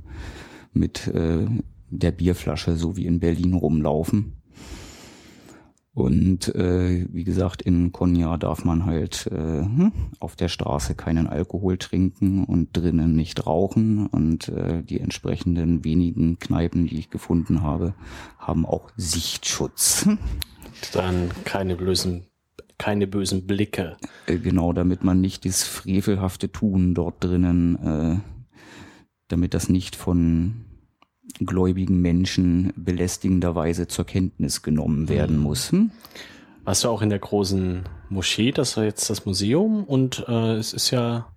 mit äh, der Bierflasche, so wie in Berlin rumlaufen. Und äh, wie gesagt, in Konya darf man halt äh, hm, auf der Straße keinen Alkohol trinken und drinnen nicht rauchen. Und äh, die entsprechenden wenigen Kneipen, die ich gefunden habe, haben auch Sichtschutz. Dann keine bösen, keine bösen Blicke. Äh, genau, damit man nicht das frevelhafte Tun dort drinnen, äh, damit das nicht von gläubigen Menschen belästigenderweise zur Kenntnis genommen werden muss. Hm? Warst du auch in der großen Moschee? Das war jetzt das Museum und äh, es ist ja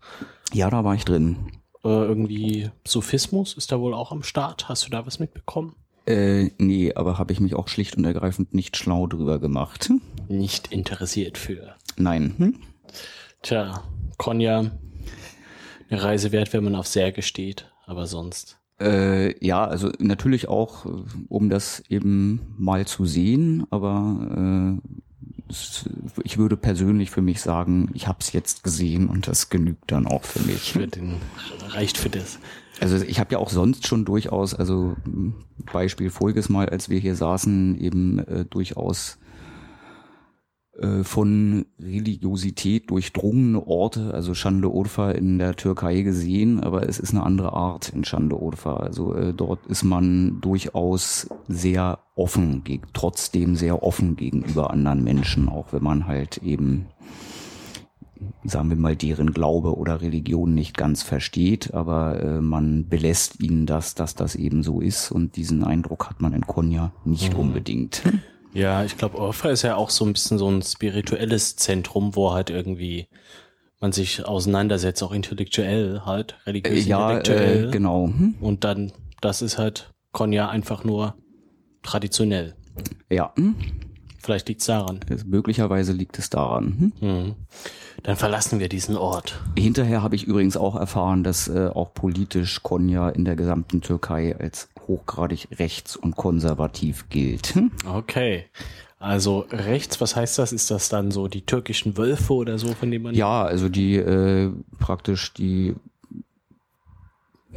Ja, da war ich drin. äh, irgendwie Sophismus ist da wohl auch am Start. Hast du da was mitbekommen? Äh, nee, aber habe ich mich auch schlicht und ergreifend nicht schlau drüber gemacht. Nicht interessiert für. Nein. Hm? Tja, Konya, eine Reise wert, wenn man auf Särge steht, aber sonst. Äh, ja, also natürlich auch, äh, um das eben mal zu sehen, aber äh, ich würde persönlich für mich sagen, ich habe es jetzt gesehen und das genügt dann auch für mich. Für den, reicht für das. Also ich habe ja auch sonst schon durchaus, also m, Beispiel voriges Mal, als wir hier saßen, eben äh, durchaus äh, von Religiosität durchdrungene Orte, also Şanlıurfa in der Türkei gesehen, aber es ist eine andere Art in Şanlıurfa. Also äh, dort ist man durchaus sehr offen, trotzdem sehr offen gegenüber anderen Menschen, auch wenn man halt eben sagen wir mal, deren Glaube oder Religion nicht ganz versteht, aber äh, man belässt ihnen das, dass das eben so ist und diesen Eindruck hat man in Konya nicht unbedingt. Ja, ich glaube, Urfa ist ja auch so ein bisschen so ein spirituelles Zentrum, wo halt irgendwie man sich auseinandersetzt, auch intellektuell halt, Äh, religiös ja, intellektuell. äh, genau. Hm? Und dann, das ist halt Konya einfach nur traditionell. Ja, hm? Vielleicht liegt's daran. Es- möglicherweise liegt es daran. Hm? Mhm. Dann verlassen wir diesen Ort. Hinterher habe ich übrigens auch erfahren, dass äh, auch politisch Konya in der gesamten Türkei als hochgradig rechts- und konservativ gilt. Hm? Okay. Also rechts, was heißt das? Ist das dann so die türkischen Wölfe oder so, von denen man Ja, also die äh, praktisch die,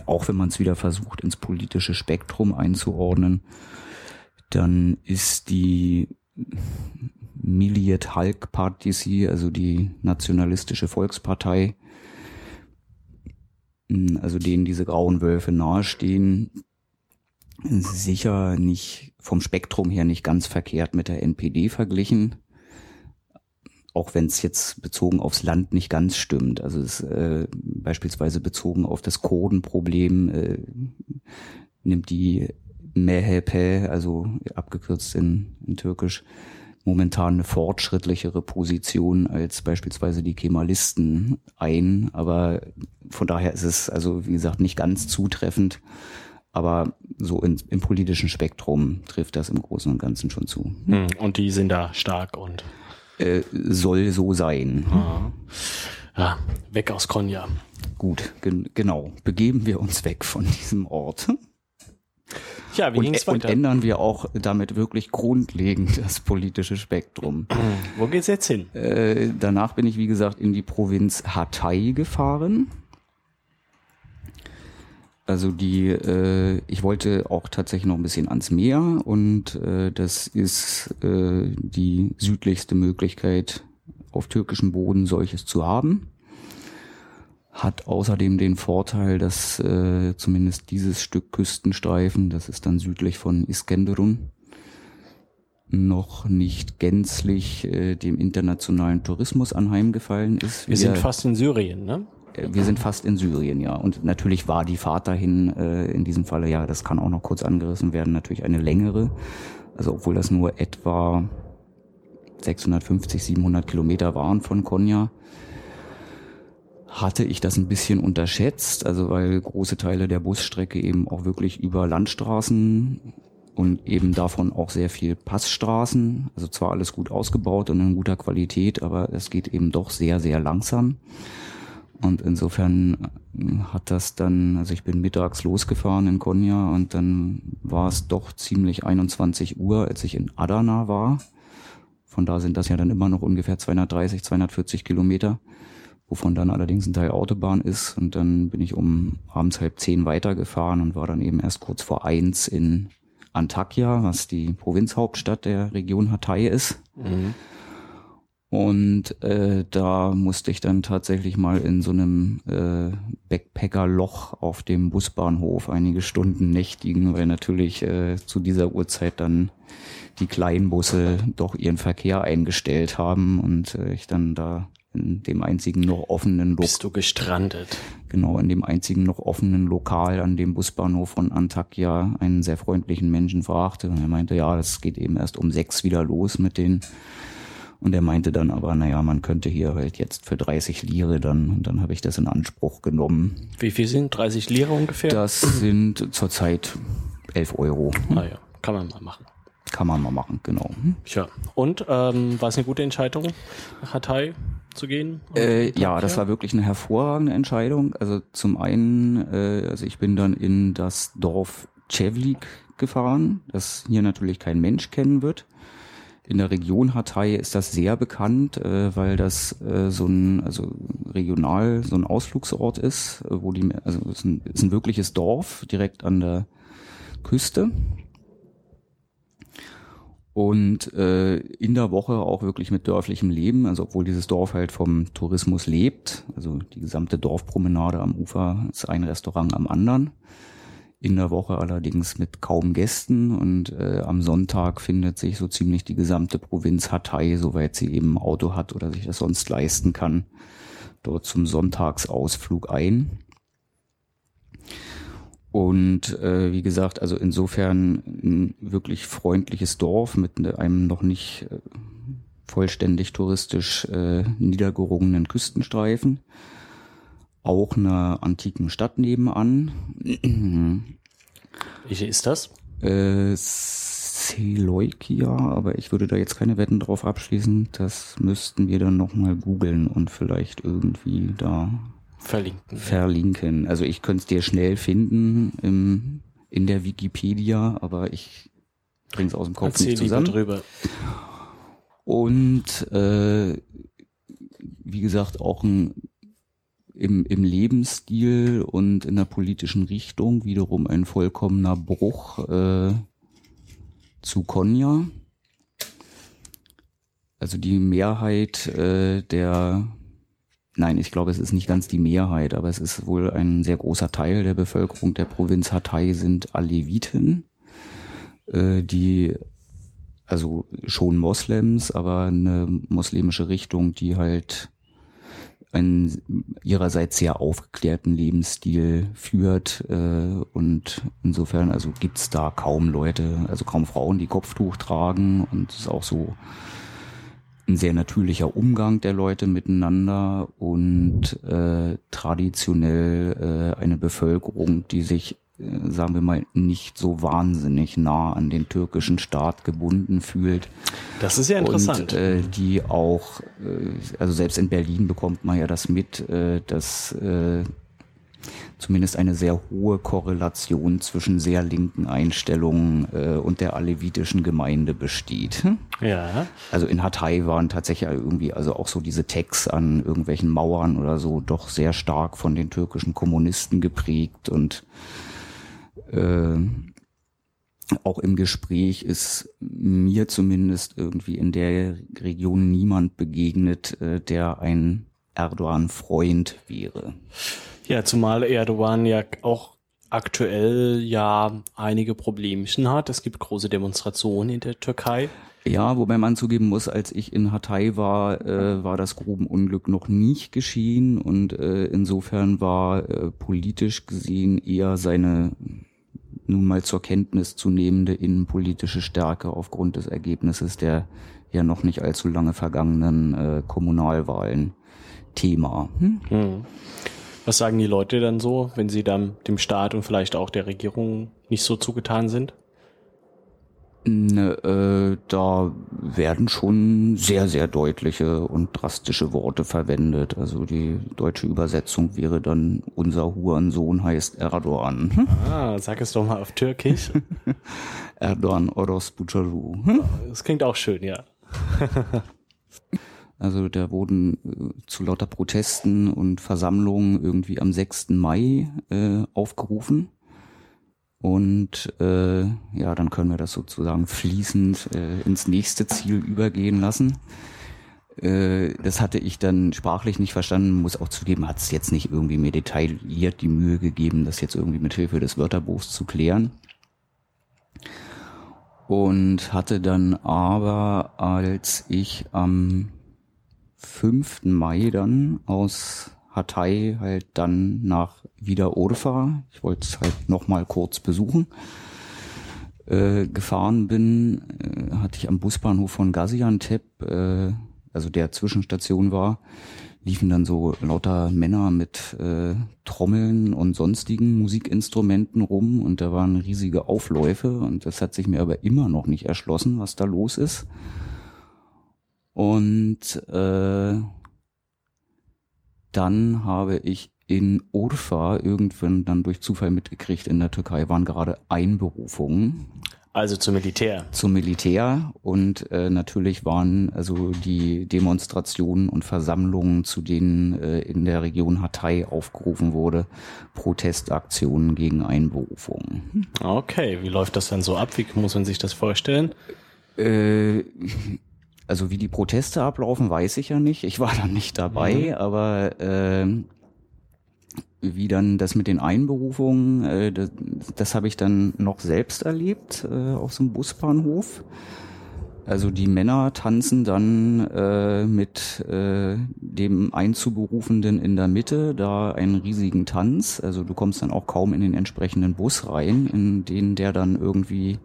auch wenn man es wieder versucht, ins politische Spektrum einzuordnen, dann ist die Milliyet Halk Partisi, also die nationalistische Volkspartei, mh, also denen diese grauen Wölfe nahestehen, sicher nicht vom Spektrum her nicht ganz verkehrt mit der NPD verglichen. Auch wenn es jetzt bezogen aufs Land nicht ganz stimmt. Also es, äh, beispielsweise bezogen auf das Kurdenproblem äh, nimmt die MHP, also abgekürzt in, in Türkisch, momentan eine fortschrittlichere Position als beispielsweise die Kemalisten ein. Aber von daher ist es also, wie gesagt, nicht ganz zutreffend. Aber so in, im politischen Spektrum trifft das im Großen und Ganzen schon zu. Hm, Und die sind da stark und Äh, soll so sein. ja, weg aus Konya. Gut, gen genau. Begeben wir uns weg von diesem Ort Ja, wie und, und ändern wir auch damit wirklich grundlegend das politische Spektrum. Wo geht's jetzt hin? äh, danach bin ich, wie gesagt, in die Provinz Hatay gefahren. Also die, äh, ich wollte auch tatsächlich noch ein bisschen ans Meer und äh, das ist äh, die südlichste Möglichkeit auf türkischem Boden solches zu haben. Hat außerdem den Vorteil, dass äh, zumindest dieses Stück Küstenstreifen, das ist dann südlich von Iskenderun, noch nicht gänzlich äh, dem internationalen Tourismus anheimgefallen ist. Wir sind fast in Syrien, ne? Äh, wir sind fast in Syrien, ja. Und natürlich war die Fahrt dahin äh, in diesem Falle, ja, das kann auch noch kurz angerissen werden, natürlich eine längere. Also obwohl das nur etwa 650, 700 Kilometer waren von Konya, hatte ich das ein bisschen unterschätzt, also weil große Teile der Busstrecke eben auch wirklich über Landstraßen und eben davon auch sehr viel Passstraßen, also zwar alles gut ausgebaut und in guter Qualität, aber es geht eben doch sehr, sehr langsam. Und insofern äh, hat das dann, also ich bin mittags losgefahren in Konya und dann war es doch ziemlich 21 Uhr, als ich in Adana war. Von da sind das ja dann immer noch ungefähr 230, 240 Kilometer, wovon dann allerdings ein Teil Autobahn ist. Und dann bin ich um abends halb zehn weitergefahren und war dann eben erst kurz vor eins in Antakya, was die Provinzhauptstadt der Region Hatay ist. Mhm. Und äh, da musste ich dann tatsächlich mal in so einem äh, Backpacker-Loch auf dem Busbahnhof einige Stunden nächtigen, weil natürlich äh, zu dieser Uhrzeit dann die Kleinbusse doch ihren Verkehr eingestellt haben und äh, ich dann da in dem einzigen noch offenen Lokal. Bist du gestrandet? Genau, in dem einzigen noch offenen Lokal an dem Busbahnhof von Antakya einen sehr freundlichen Menschen fragte. Und er meinte, ja, das geht eben erst um sechs wieder los mit den und er meinte dann aber, naja, man könnte hier halt jetzt für 30 Lire dann, und dann habe ich das in Anspruch genommen. Wie viel sind 30 Lire ungefähr? Das sind zurzeit 11 Euro. Ah ja, kann man mal machen. Kann man mal machen, genau. Tja, und ähm, war es eine gute Entscheidung, Hatay zu gehen? Äh, ja, das war wirklich eine hervorragende Entscheidung. Also zum einen, äh, also ich bin dann in das Dorf Chevlik gefahren, das hier natürlich kein Mensch kennen wird in der Region Hatay ist das sehr bekannt, äh, weil das äh, so ein, also regional so ein Ausflugsort ist, wo die, also es ist ein, ist ein wirkliches Dorf direkt an der Küste. Und äh, in der Woche auch wirklich mit dörflichem Leben, also obwohl dieses Dorf halt vom Tourismus lebt, also die gesamte Dorfpromenade am Ufer ist ein Restaurant am anderen in der Woche allerdings mit kaum Gästen und äh, am Sonntag findet sich so ziemlich die gesamte Provinz Hatay, soweit sie eben Auto hat oder sich das sonst leisten kann, dort zum Sonntagsausflug ein. Und äh, wie gesagt, also insofern ein wirklich freundliches Dorf mit einem noch nicht äh, vollständig touristisch äh, niedergerungenen Küstenstreifen auch einer antiken Stadt nebenan. Welche ist das? Äh, Seleukia, aber ich würde da jetzt keine Wetten drauf abschließen. Das müssten wir dann nochmal googeln und vielleicht irgendwie da verlinken. verlinken. Also ich könnte es dir schnell finden im, in der Wikipedia, aber ich bring's aus dem Kopf Erzähl nicht zusammen. Drüber. Und äh, wie gesagt auch ein im, im Lebensstil und in der politischen Richtung wiederum ein vollkommener Bruch äh, zu Konya. Also die Mehrheit äh, der, nein, ich glaube, es ist nicht ganz die Mehrheit, aber es ist wohl ein sehr großer Teil der Bevölkerung der Provinz Hatay sind Aleviten, äh, die also schon Moslems, aber eine muslimische Richtung, die halt einen ihrerseits sehr aufgeklärten Lebensstil führt äh, und insofern also gibt's da kaum Leute, also kaum Frauen, die Kopftuch tragen und es ist auch so ein sehr natürlicher Umgang der Leute miteinander und äh, traditionell äh, eine Bevölkerung, die sich äh, sagen wir mal, nicht so wahnsinnig nah an den türkischen Staat gebunden fühlt. Das ist ja interessant. Und äh, die auch, äh, also selbst in Berlin bekommt man ja das mit, äh, dass äh, zumindest eine sehr hohe Korrelation zwischen sehr linken Einstellungen äh, und der alevitischen Gemeinde besteht. Ja. Also in Hatay waren tatsächlich irgendwie also auch so diese Tags an irgendwelchen Mauern oder so doch sehr stark von den türkischen Kommunisten geprägt und äh, auch im Gespräch ist mir zumindest irgendwie in der Region niemand begegnet, äh, der ein Erdogan-Freund wäre. Ja, zumal Erdogan ja auch aktuell ja einige Problemchen hat. Es gibt große Demonstrationen in der Türkei. Ja, wobei man zugeben muss, als ich in Hatay war, äh, war das Grubenunglück noch nicht geschehen und äh, insofern war äh, politisch gesehen eher seine nun mal zur Kenntnis zu nehmende innenpolitische Stärke aufgrund des Ergebnisses der ja noch nicht allzu lange vergangenen äh, Kommunalwahlen Thema. Hm? Hm. Was sagen die Leute dann so, wenn sie dann dem Staat und vielleicht auch der Regierung nicht so zugetan sind? Ne, äh, da werden schon sehr, sehr deutliche und drastische Worte verwendet. Also die deutsche Übersetzung wäre dann, unser Hurensohn heißt Erdogan. Ah, sag es doch mal auf Türkisch. Erdogan Oros Bucaru. Das klingt auch schön, ja. Also da wurden äh, zu lauter Protesten und Versammlungen irgendwie am 6. Mai äh, aufgerufen. Und äh, ja, dann können wir das sozusagen fließend äh, ins nächste Ziel übergehen lassen. Äh, das hatte ich dann sprachlich nicht verstanden, muss auch zugeben, hat es jetzt nicht irgendwie mir detailliert die Mühe gegeben, das jetzt irgendwie mit Hilfe des Wörterbuchs zu klären. Und hatte dann aber, als ich am 5. Mai dann aus Hatay halt dann nach wieder Urfa, ich wollte es halt nochmal kurz besuchen, äh, gefahren bin, äh, hatte ich am Busbahnhof von Gaziantep, äh, also der Zwischenstation war, liefen dann so lauter Männer mit äh, Trommeln und sonstigen Musikinstrumenten rum und da waren riesige Aufläufe und das hat sich mir aber immer noch nicht erschlossen, was da los ist. Und äh, dann habe ich in Urfa irgendwann dann durch Zufall mitgekriegt, in der Türkei waren gerade Einberufungen. Also zum Militär. Zum Militär und äh, natürlich waren also die Demonstrationen und Versammlungen, zu denen äh, in der Region Hatay aufgerufen wurde, Protestaktionen gegen Einberufungen. Okay, wie läuft das dann so ab? Wie muss man sich das vorstellen? Äh, also wie die Proteste ablaufen, weiß ich ja nicht. Ich war dann nicht dabei, mhm. aber äh, wie dann das mit den Einberufungen, äh, das, das habe ich dann noch selbst erlebt äh, auf so einem Busbahnhof. Also die Männer tanzen dann äh, mit äh, dem Einzuberufenden in der Mitte, da einen riesigen Tanz. Also du kommst dann auch kaum in den entsprechenden Bus rein, in den der dann irgendwie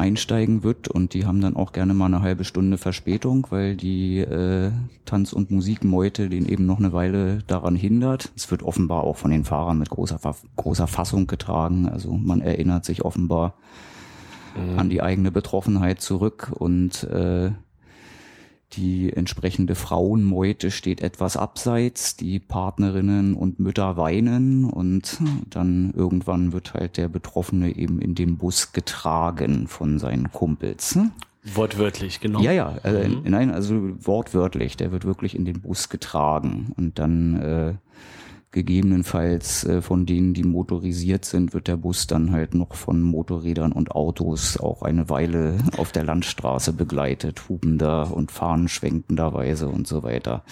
einsteigen wird und die haben dann auch gerne mal eine halbe Stunde Verspätung, weil die äh, Tanz- und Musikmeute den eben noch eine Weile daran hindert. Es wird offenbar auch von den Fahrern mit großer, großer Fassung getragen. Also man erinnert sich offenbar mhm. an die eigene Betroffenheit zurück und äh, die entsprechende Frauenmeute steht etwas abseits, die Partnerinnen und Mütter weinen und dann irgendwann wird halt der Betroffene eben in den Bus getragen von seinen Kumpels. Wortwörtlich, genau. Ja, ja, äh, mhm. nein, also wortwörtlich, der wird wirklich in den Bus getragen und dann äh, Gegebenenfalls äh, von denen, die motorisiert sind, wird der Bus dann halt noch von Motorrädern und Autos auch eine Weile auf der Landstraße begleitet, hubender und fahnenschwenkenderweise und so weiter.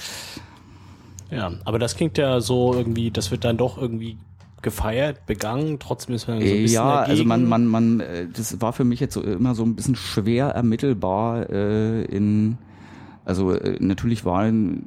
Ja, aber das klingt ja so irgendwie, das wird dann doch irgendwie gefeiert, begangen, trotzdem ist man so ein bisschen Ja, dagegen. also man, man, man, äh, das war für mich jetzt so immer so ein bisschen schwer ermittelbar äh, in, also äh, natürlich waren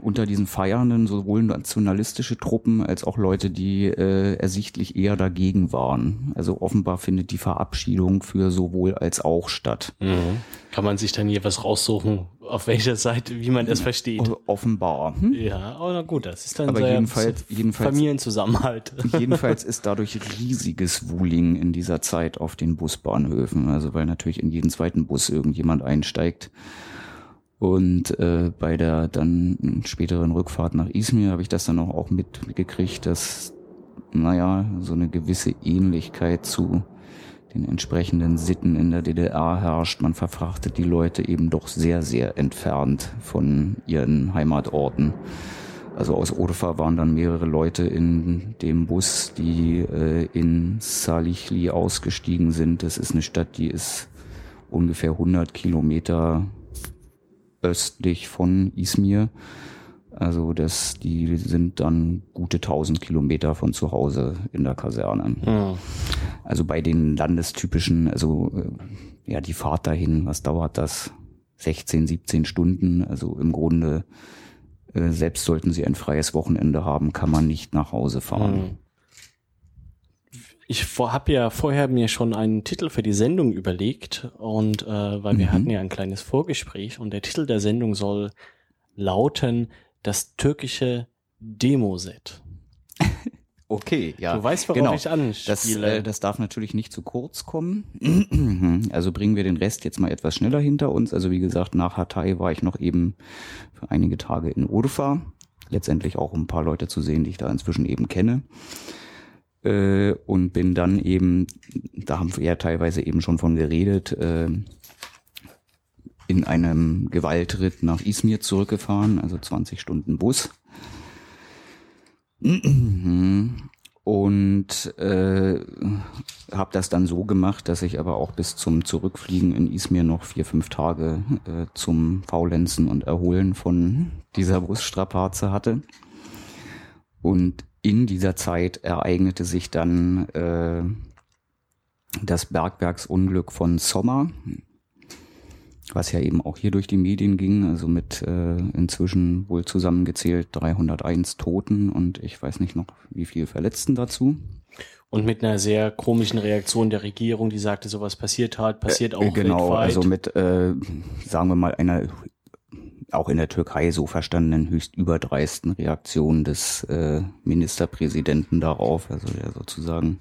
unter diesen Feiernden sowohl nationalistische Truppen als auch Leute, die äh, ersichtlich eher dagegen waren. Also offenbar findet die Verabschiedung für sowohl als auch statt. Mhm. Kann man sich dann hier was raussuchen, auf welcher Seite, wie man das versteht? Offenbar. Hm? Ja, aber na gut, das ist dann aber jedenfalls, jedenfalls, Familienzusammenhalt. Jedenfalls ist dadurch riesiges Wuling in dieser Zeit auf den Busbahnhöfen. Also weil natürlich in jeden zweiten Bus irgendjemand einsteigt Und äh, bei der dann späteren Rückfahrt nach Izmir habe ich das dann auch, auch mitgekriegt, dass, naja, so eine gewisse Ähnlichkeit zu den entsprechenden Sitten in der DDR herrscht. Man verfrachtet die Leute eben doch sehr, sehr entfernt von ihren Heimatorten. Also aus Urfa waren dann mehrere Leute in dem Bus, die äh, in Salichli ausgestiegen sind. Das ist eine Stadt, die ist ungefähr 100 Kilometer östlich von Izmir. Also das, die sind dann gute 1000 Kilometer von zu Hause in der Kaserne. Ja. Also bei den landestypischen, also äh, ja die Fahrt dahin, was dauert das? 16, 17 Stunden. Also im Grunde, äh, selbst sollten sie ein freies Wochenende haben, kann man nicht nach Hause fahren. Ich habe ja vorher mir schon einen Titel für die Sendung überlegt und äh, weil wir mhm. hatten ja ein kleines Vorgespräch und der Titel der Sendung soll lauten das türkische Demoset. Okay, ja. Du weißt, worauf genau. ich anspiele. Das, äh, das darf natürlich nicht zu kurz kommen. also bringen wir den Rest jetzt mal etwas schneller hinter uns. Also wie gesagt, nach Hatay war ich noch eben für einige Tage in Urfa. Letztendlich auch um ein paar Leute zu sehen, die ich da inzwischen eben kenne äh, und bin dann eben, da haben wir ja teilweise eben schon von geredet, äh, in einem Gewaltritt nach Izmir zurückgefahren, also 20 Stunden Bus. Und äh, habe das dann so gemacht, dass ich aber auch bis zum Zurückfliegen in Izmir noch vier, fünf Tage äh, zum Faulenzen und Erholen von dieser Busstrapaze hatte. Und in dieser Zeit ereignete sich dann äh, das Bergwerksunglück von Sommer, was ja eben auch hier durch die Medien ging, also mit äh, inzwischen wohl zusammengezählt 301 Toten und ich weiß nicht noch wie viel Verletzten dazu. Und mit einer sehr komischen Reaktion der Regierung, die sagte, sowas passiert hat, passiert äh, auch äh, Genau, weltweit. also mit, äh, sagen wir mal, einer auch in der Türkei so verstandenen höchst überdreisten Reaktion des äh, Ministerpräsidenten darauf, also der sozusagen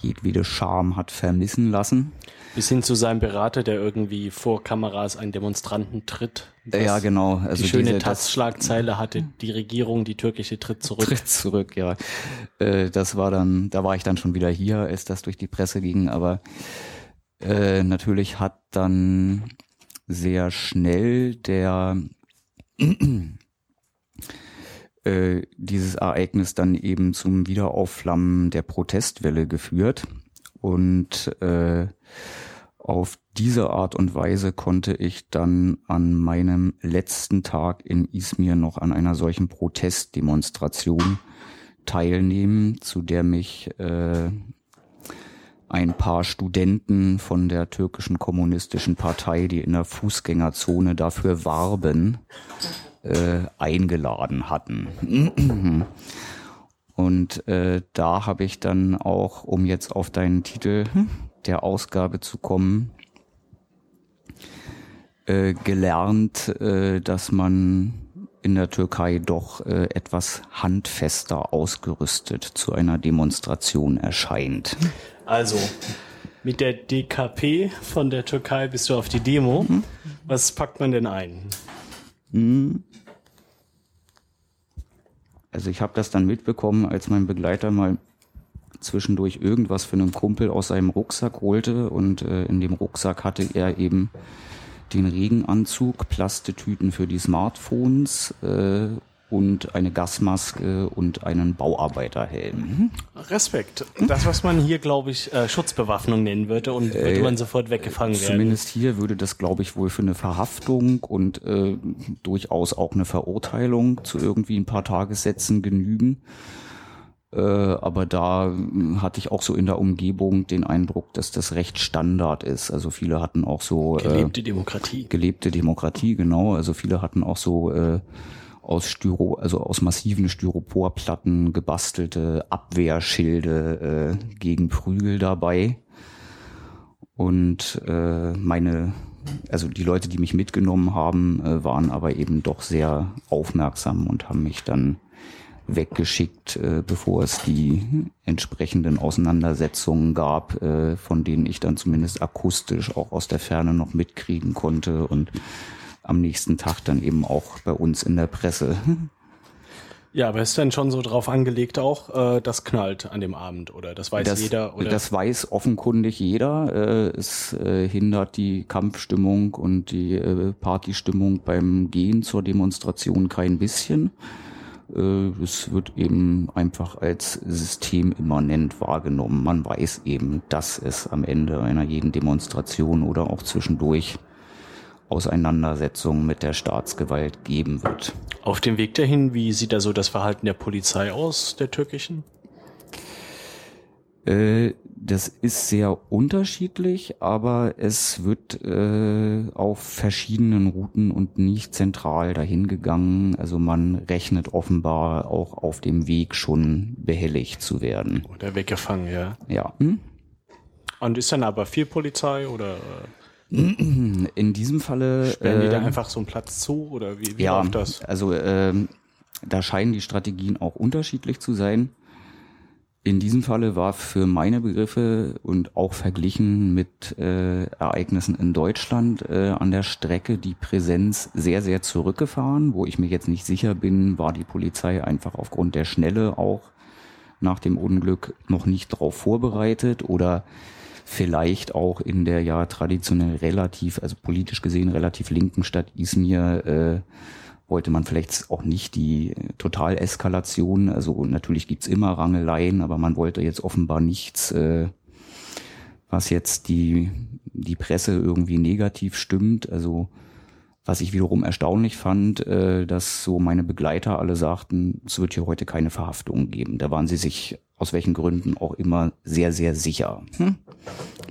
jedwede Charme hat vermissen lassen. Bis hin zu seinem Berater, der irgendwie vor Kameras einen Demonstranten tritt. Ja, genau. Also die schöne Taz-Schlagzeile hatte, die Regierung, die türkische tritt zurück. Tritt zurück, ja. Äh, das war dann, da war ich dann schon wieder hier, als das durch die Presse ging, aber äh, natürlich hat dann sehr schnell der äh, dieses Ereignis dann eben zum Wiederaufflammen der Protestwelle geführt. Und äh, auf diese Art und Weise konnte ich dann an meinem letzten Tag in Izmir noch an einer solchen Protestdemonstration teilnehmen, zu der mich äh, ein paar Studenten von der türkischen kommunistischen Partei, die in der Fußgängerzone dafür warben, äh, eingeladen hatten. Und äh, da habe ich dann auch, um jetzt auf deinen Titel der Ausgabe zu kommen, äh, gelernt, äh, dass man in der Türkei doch äh, etwas handfester ausgerüstet zu einer Demonstration erscheint. Also, mit der DKP von der Türkei bist du auf die Demo. Mhm. Was packt man denn ein? Mhm. Also ich habe das dann mitbekommen, als mein Begleiter mal zwischendurch irgendwas für einen Kumpel aus seinem Rucksack holte und äh, in dem Rucksack hatte er eben den Regenanzug, Plastetüten für die Smartphones äh, und eine Gasmaske und einen Bauarbeiterhelm. Respekt. Das, was man hier, glaube ich, äh, Schutzbewaffnung nennen würde und würde äh, man sofort weggefangen werden. Zumindest hier würde das, glaube ich, wohl für eine Verhaftung und äh, durchaus auch eine Verurteilung zu irgendwie ein paar Tagessätzen genügen. Äh, aber da hatte ich auch so in der Umgebung den Eindruck, dass das recht Standard ist. Also viele hatten auch so äh, gelebte Demokratie. Gelebte Demokratie, genau. Also viele hatten auch so äh, aus Styro, also aus massiven Styroporplatten gebastelte Abwehrschilde äh, gegen Prügel dabei. Und äh, meine, also die Leute, die mich mitgenommen haben, äh, waren aber eben doch sehr aufmerksam und haben mich dann weggeschickt, äh, bevor es die entsprechenden Auseinandersetzungen gab, äh, von denen ich dann zumindest akustisch auch aus der Ferne noch mitkriegen konnte und am nächsten Tag dann eben auch bei uns in der Presse. Ja, aber ist dann schon so drauf angelegt auch, äh, das knallt an dem Abend oder das weiß das, jeder? Oder? Das weiß offenkundig jeder. Äh, es äh, hindert die Kampfstimmung und die äh, Partystimmung beim Gehen zur Demonstration kein bisschen. Äh, es wird eben einfach als systemimmanent wahrgenommen. Man weiß eben, dass es am Ende einer jeden Demonstration oder auch zwischendurch Auseinandersetzungen mit der Staatsgewalt geben wird. Auf dem Weg dahin, wie sieht da so das Verhalten der Polizei aus, der türkischen? Äh, das ist sehr unterschiedlich, aber es wird äh, auf verschiedenen Routen und nicht zentral dahin gegangen. Also man rechnet offenbar auch auf dem Weg schon behelligt zu werden. Oder weggefangen, ja. Ja. Hm? Und ist dann aber viel Polizei oder? In diesem Falle. Sperren die da einfach so einen Platz zu oder wie, wie ja, läuft das? Also ähm, da scheinen die Strategien auch unterschiedlich zu sein. In diesem Falle war für meine Begriffe und auch verglichen mit äh, Ereignissen in Deutschland äh, an der Strecke die Präsenz sehr, sehr zurückgefahren, wo ich mir jetzt nicht sicher bin, war die Polizei einfach aufgrund der Schnelle auch nach dem Unglück noch nicht darauf vorbereitet oder vielleicht auch in der ja traditionell relativ, also politisch gesehen relativ linken Stadt Izmir äh, wollte man vielleicht auch nicht die Totaleskalation, also natürlich gibt's immer Rangeleien, aber man wollte jetzt offenbar nichts, äh, was jetzt die, die Presse irgendwie negativ stimmt. Also was ich wiederum erstaunlich fand, äh, dass so meine Begleiter alle sagten, es wird hier heute keine Verhaftungen geben. Da waren sie sich aus welchen Gründen auch immer sehr, sehr sicher. Hm?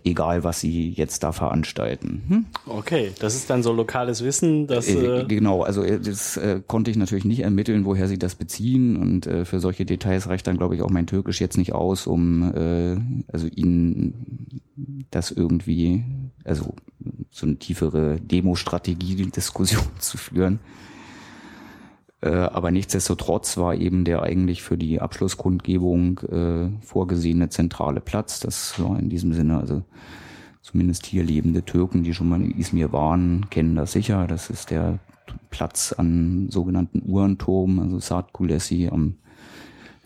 Egal, was sie jetzt da veranstalten. Hm? Okay, das ist dann so lokales Wissen, dass. Äh, äh genau, also äh, das äh, konnte ich natürlich nicht ermitteln, woher sie das beziehen. Und äh, für solche Details reicht dann, glaube ich, auch mein Türkisch jetzt nicht aus, um äh, also ihnen das irgendwie, also so eine tiefere Demo-Strategie-Diskussion zu führen. Äh, aber nichtsdestotrotz war eben der eigentlich für die Abschlusskundgebung äh, vorgesehene zentrale Platz. Das war in diesem Sinne, also zumindest hier lebende Türken, die schon mal in Izmir waren, kennen das sicher. Das ist der Platz am sogenannten Uhrenturm, also Saat Kulesi, am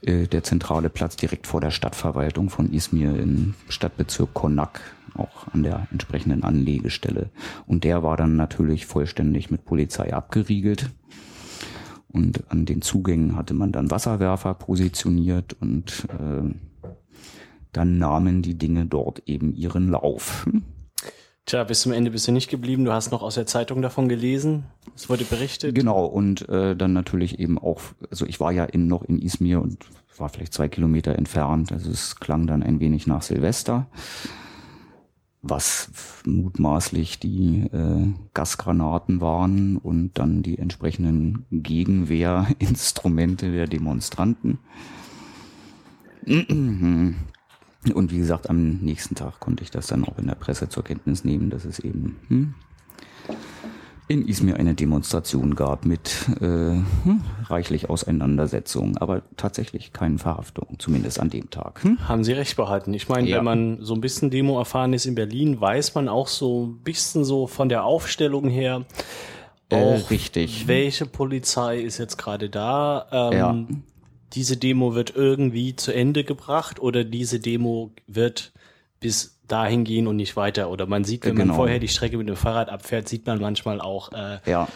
äh, der zentrale Platz direkt vor der Stadtverwaltung von Izmir im Stadtbezirk Konak, auch an der entsprechenden Anlegestelle. Und der war dann natürlich vollständig mit Polizei abgeriegelt. Und an den Zugängen hatte man dann Wasserwerfer positioniert und äh, dann nahmen die Dinge dort eben ihren Lauf. Tja, bis zum Ende bist du nicht geblieben. Du hast noch aus der Zeitung davon gelesen. Es wurde berichtet. Genau, und äh, dann natürlich eben auch, also ich war ja in, noch in Izmir und war vielleicht zwei Kilometer entfernt. Also es klang dann ein wenig nach Silvester was mutmaßlich die äh, Gasgranaten waren und dann die entsprechenden Gegenwehrinstrumente der Demonstranten. Und wie gesagt, am nächsten Tag konnte ich das dann auch in der Presse zur Kenntnis nehmen, dass es eben hm, in Izmir eine Demonstration gab mit äh, hm, reichlich Auseinandersetzungen, aber tatsächlich keinen Verhaftungen, zumindest an dem Tag. Hm? Haben Sie recht behalten. Ich meine, ja. wenn man so ein bisschen Demo erfahren ist in Berlin, weiß man auch so ein bisschen so von der Aufstellung her, äh, auch richtig. welche Polizei ist jetzt gerade da. Ähm, ja. Diese Demo wird irgendwie zu Ende gebracht oder diese Demo wird bis dahin gehen und nicht weiter. Oder man sieht, wenn genau. man vorher die Strecke mit dem Fahrrad abfährt, sieht man manchmal auch, äh, ja.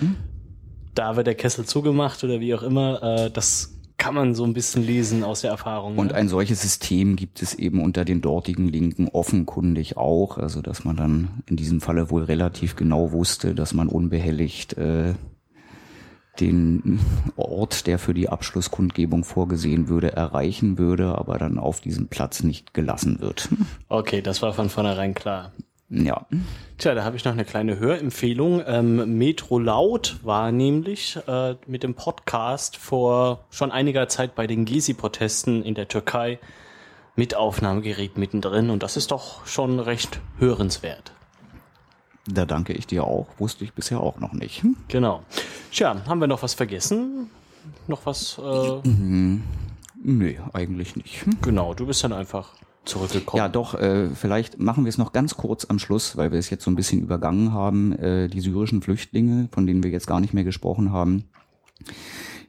da wird der Kessel zugemacht oder wie auch immer. Äh, das kann man so ein bisschen lesen aus der Erfahrung. Und ja. ein solches System gibt es eben unter den dortigen Linken offenkundig auch. Also dass man dann in diesem Falle wohl relativ genau wusste, dass man unbehelligt äh, den Ort, der für die Abschlusskundgebung vorgesehen würde, erreichen würde, aber dann auf diesem Platz nicht gelassen wird. Okay, das war von vornherein klar. Ja. Tja, da habe ich noch eine kleine Hörempfehlung. Ähm, Metro Laut war nämlich äh, mit dem Podcast vor schon einiger Zeit bei den Gezi-Protesten in der Türkei mit Aufnahmegerät mittendrin und das ist doch schon recht hörenswert. Da danke ich dir auch. Wusste ich bisher auch noch nicht. Hm? Genau. Tja, haben wir noch was vergessen? Noch was? Äh mhm. Nee, eigentlich nicht. Hm? Genau, du bist dann einfach zurückgekommen. Ja, doch, äh, vielleicht machen wir es noch ganz kurz am Schluss, weil wir es jetzt so ein bisschen übergangen haben. Äh, die syrischen Flüchtlinge, von denen wir jetzt gar nicht mehr gesprochen haben,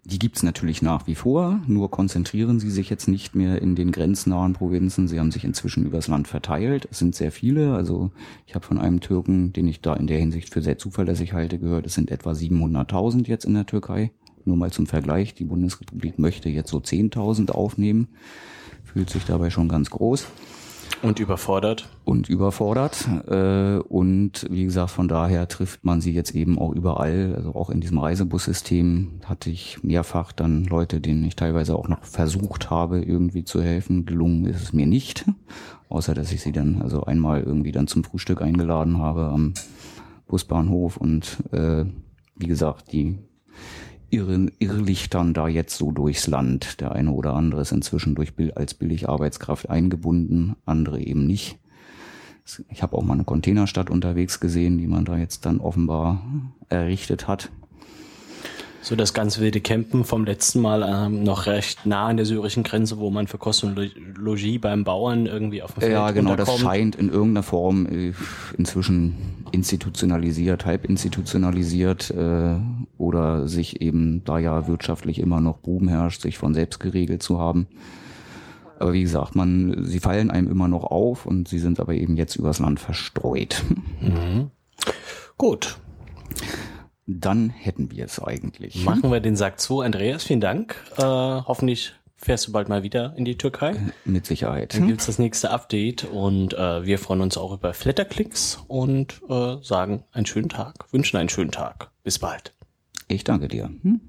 die gibt's natürlich nach wie vor, nur konzentrieren sie sich jetzt nicht mehr in den grenznahen Provinzen. Sie haben sich inzwischen übers Land verteilt. Es sind sehr viele. Also ich habe von einem Türken, den ich da in der Hinsicht für sehr zuverlässig halte, gehört, es sind etwa 700.000 jetzt in der Türkei. Nur mal zum Vergleich, die Bundesrepublik möchte jetzt so 10.000 aufnehmen, fühlt sich dabei schon ganz groß. Und überfordert. Und überfordert. Äh, und wie gesagt, von daher trifft man sie jetzt eben auch überall. Also auch in diesem Reisebussystem hatte ich mehrfach dann Leute, denen ich teilweise auch noch versucht habe, irgendwie zu helfen. Gelungen ist es mir nicht. Außer dass ich sie dann also einmal irgendwie dann zum Frühstück eingeladen habe am Busbahnhof und äh, wie gesagt, die irren, irrlichtern da jetzt so durchs Land. Der eine oder andere ist inzwischen durch, als Billigarbeitskraft eingebunden, andere eben nicht. Ich habe auch mal eine Containerstadt unterwegs gesehen, die man da jetzt dann offenbar errichtet hat. So das ganz wilde Campen vom letzten Mal ähm, noch recht nah an der syrischen Grenze, wo man für Kosten und Logis beim Bauern irgendwie auf dem Feld Ja, genau, das scheint in irgendeiner Form äh, inzwischen institutionalisiert, halb institutionalisiert äh, oder sich eben, da ja wirtschaftlich immer noch Buben herrscht, sich von selbst geregelt zu haben. Aber wie gesagt, man, sie fallen einem immer noch auf und sie sind aber eben jetzt übers Land verstreut. Mhm. Gut dann hätten wir es eigentlich. Machen wir den Sack zu. Andreas, vielen Dank. Äh, hoffentlich fährst du bald mal wieder in die Türkei. Äh, mit Sicherheit. Dann gibt's das nächste Update und äh, wir freuen uns auch über Flatterklicks und äh, sagen einen schönen Tag, wünschen einen schönen Tag. Bis bald. Ich danke dir. Hm?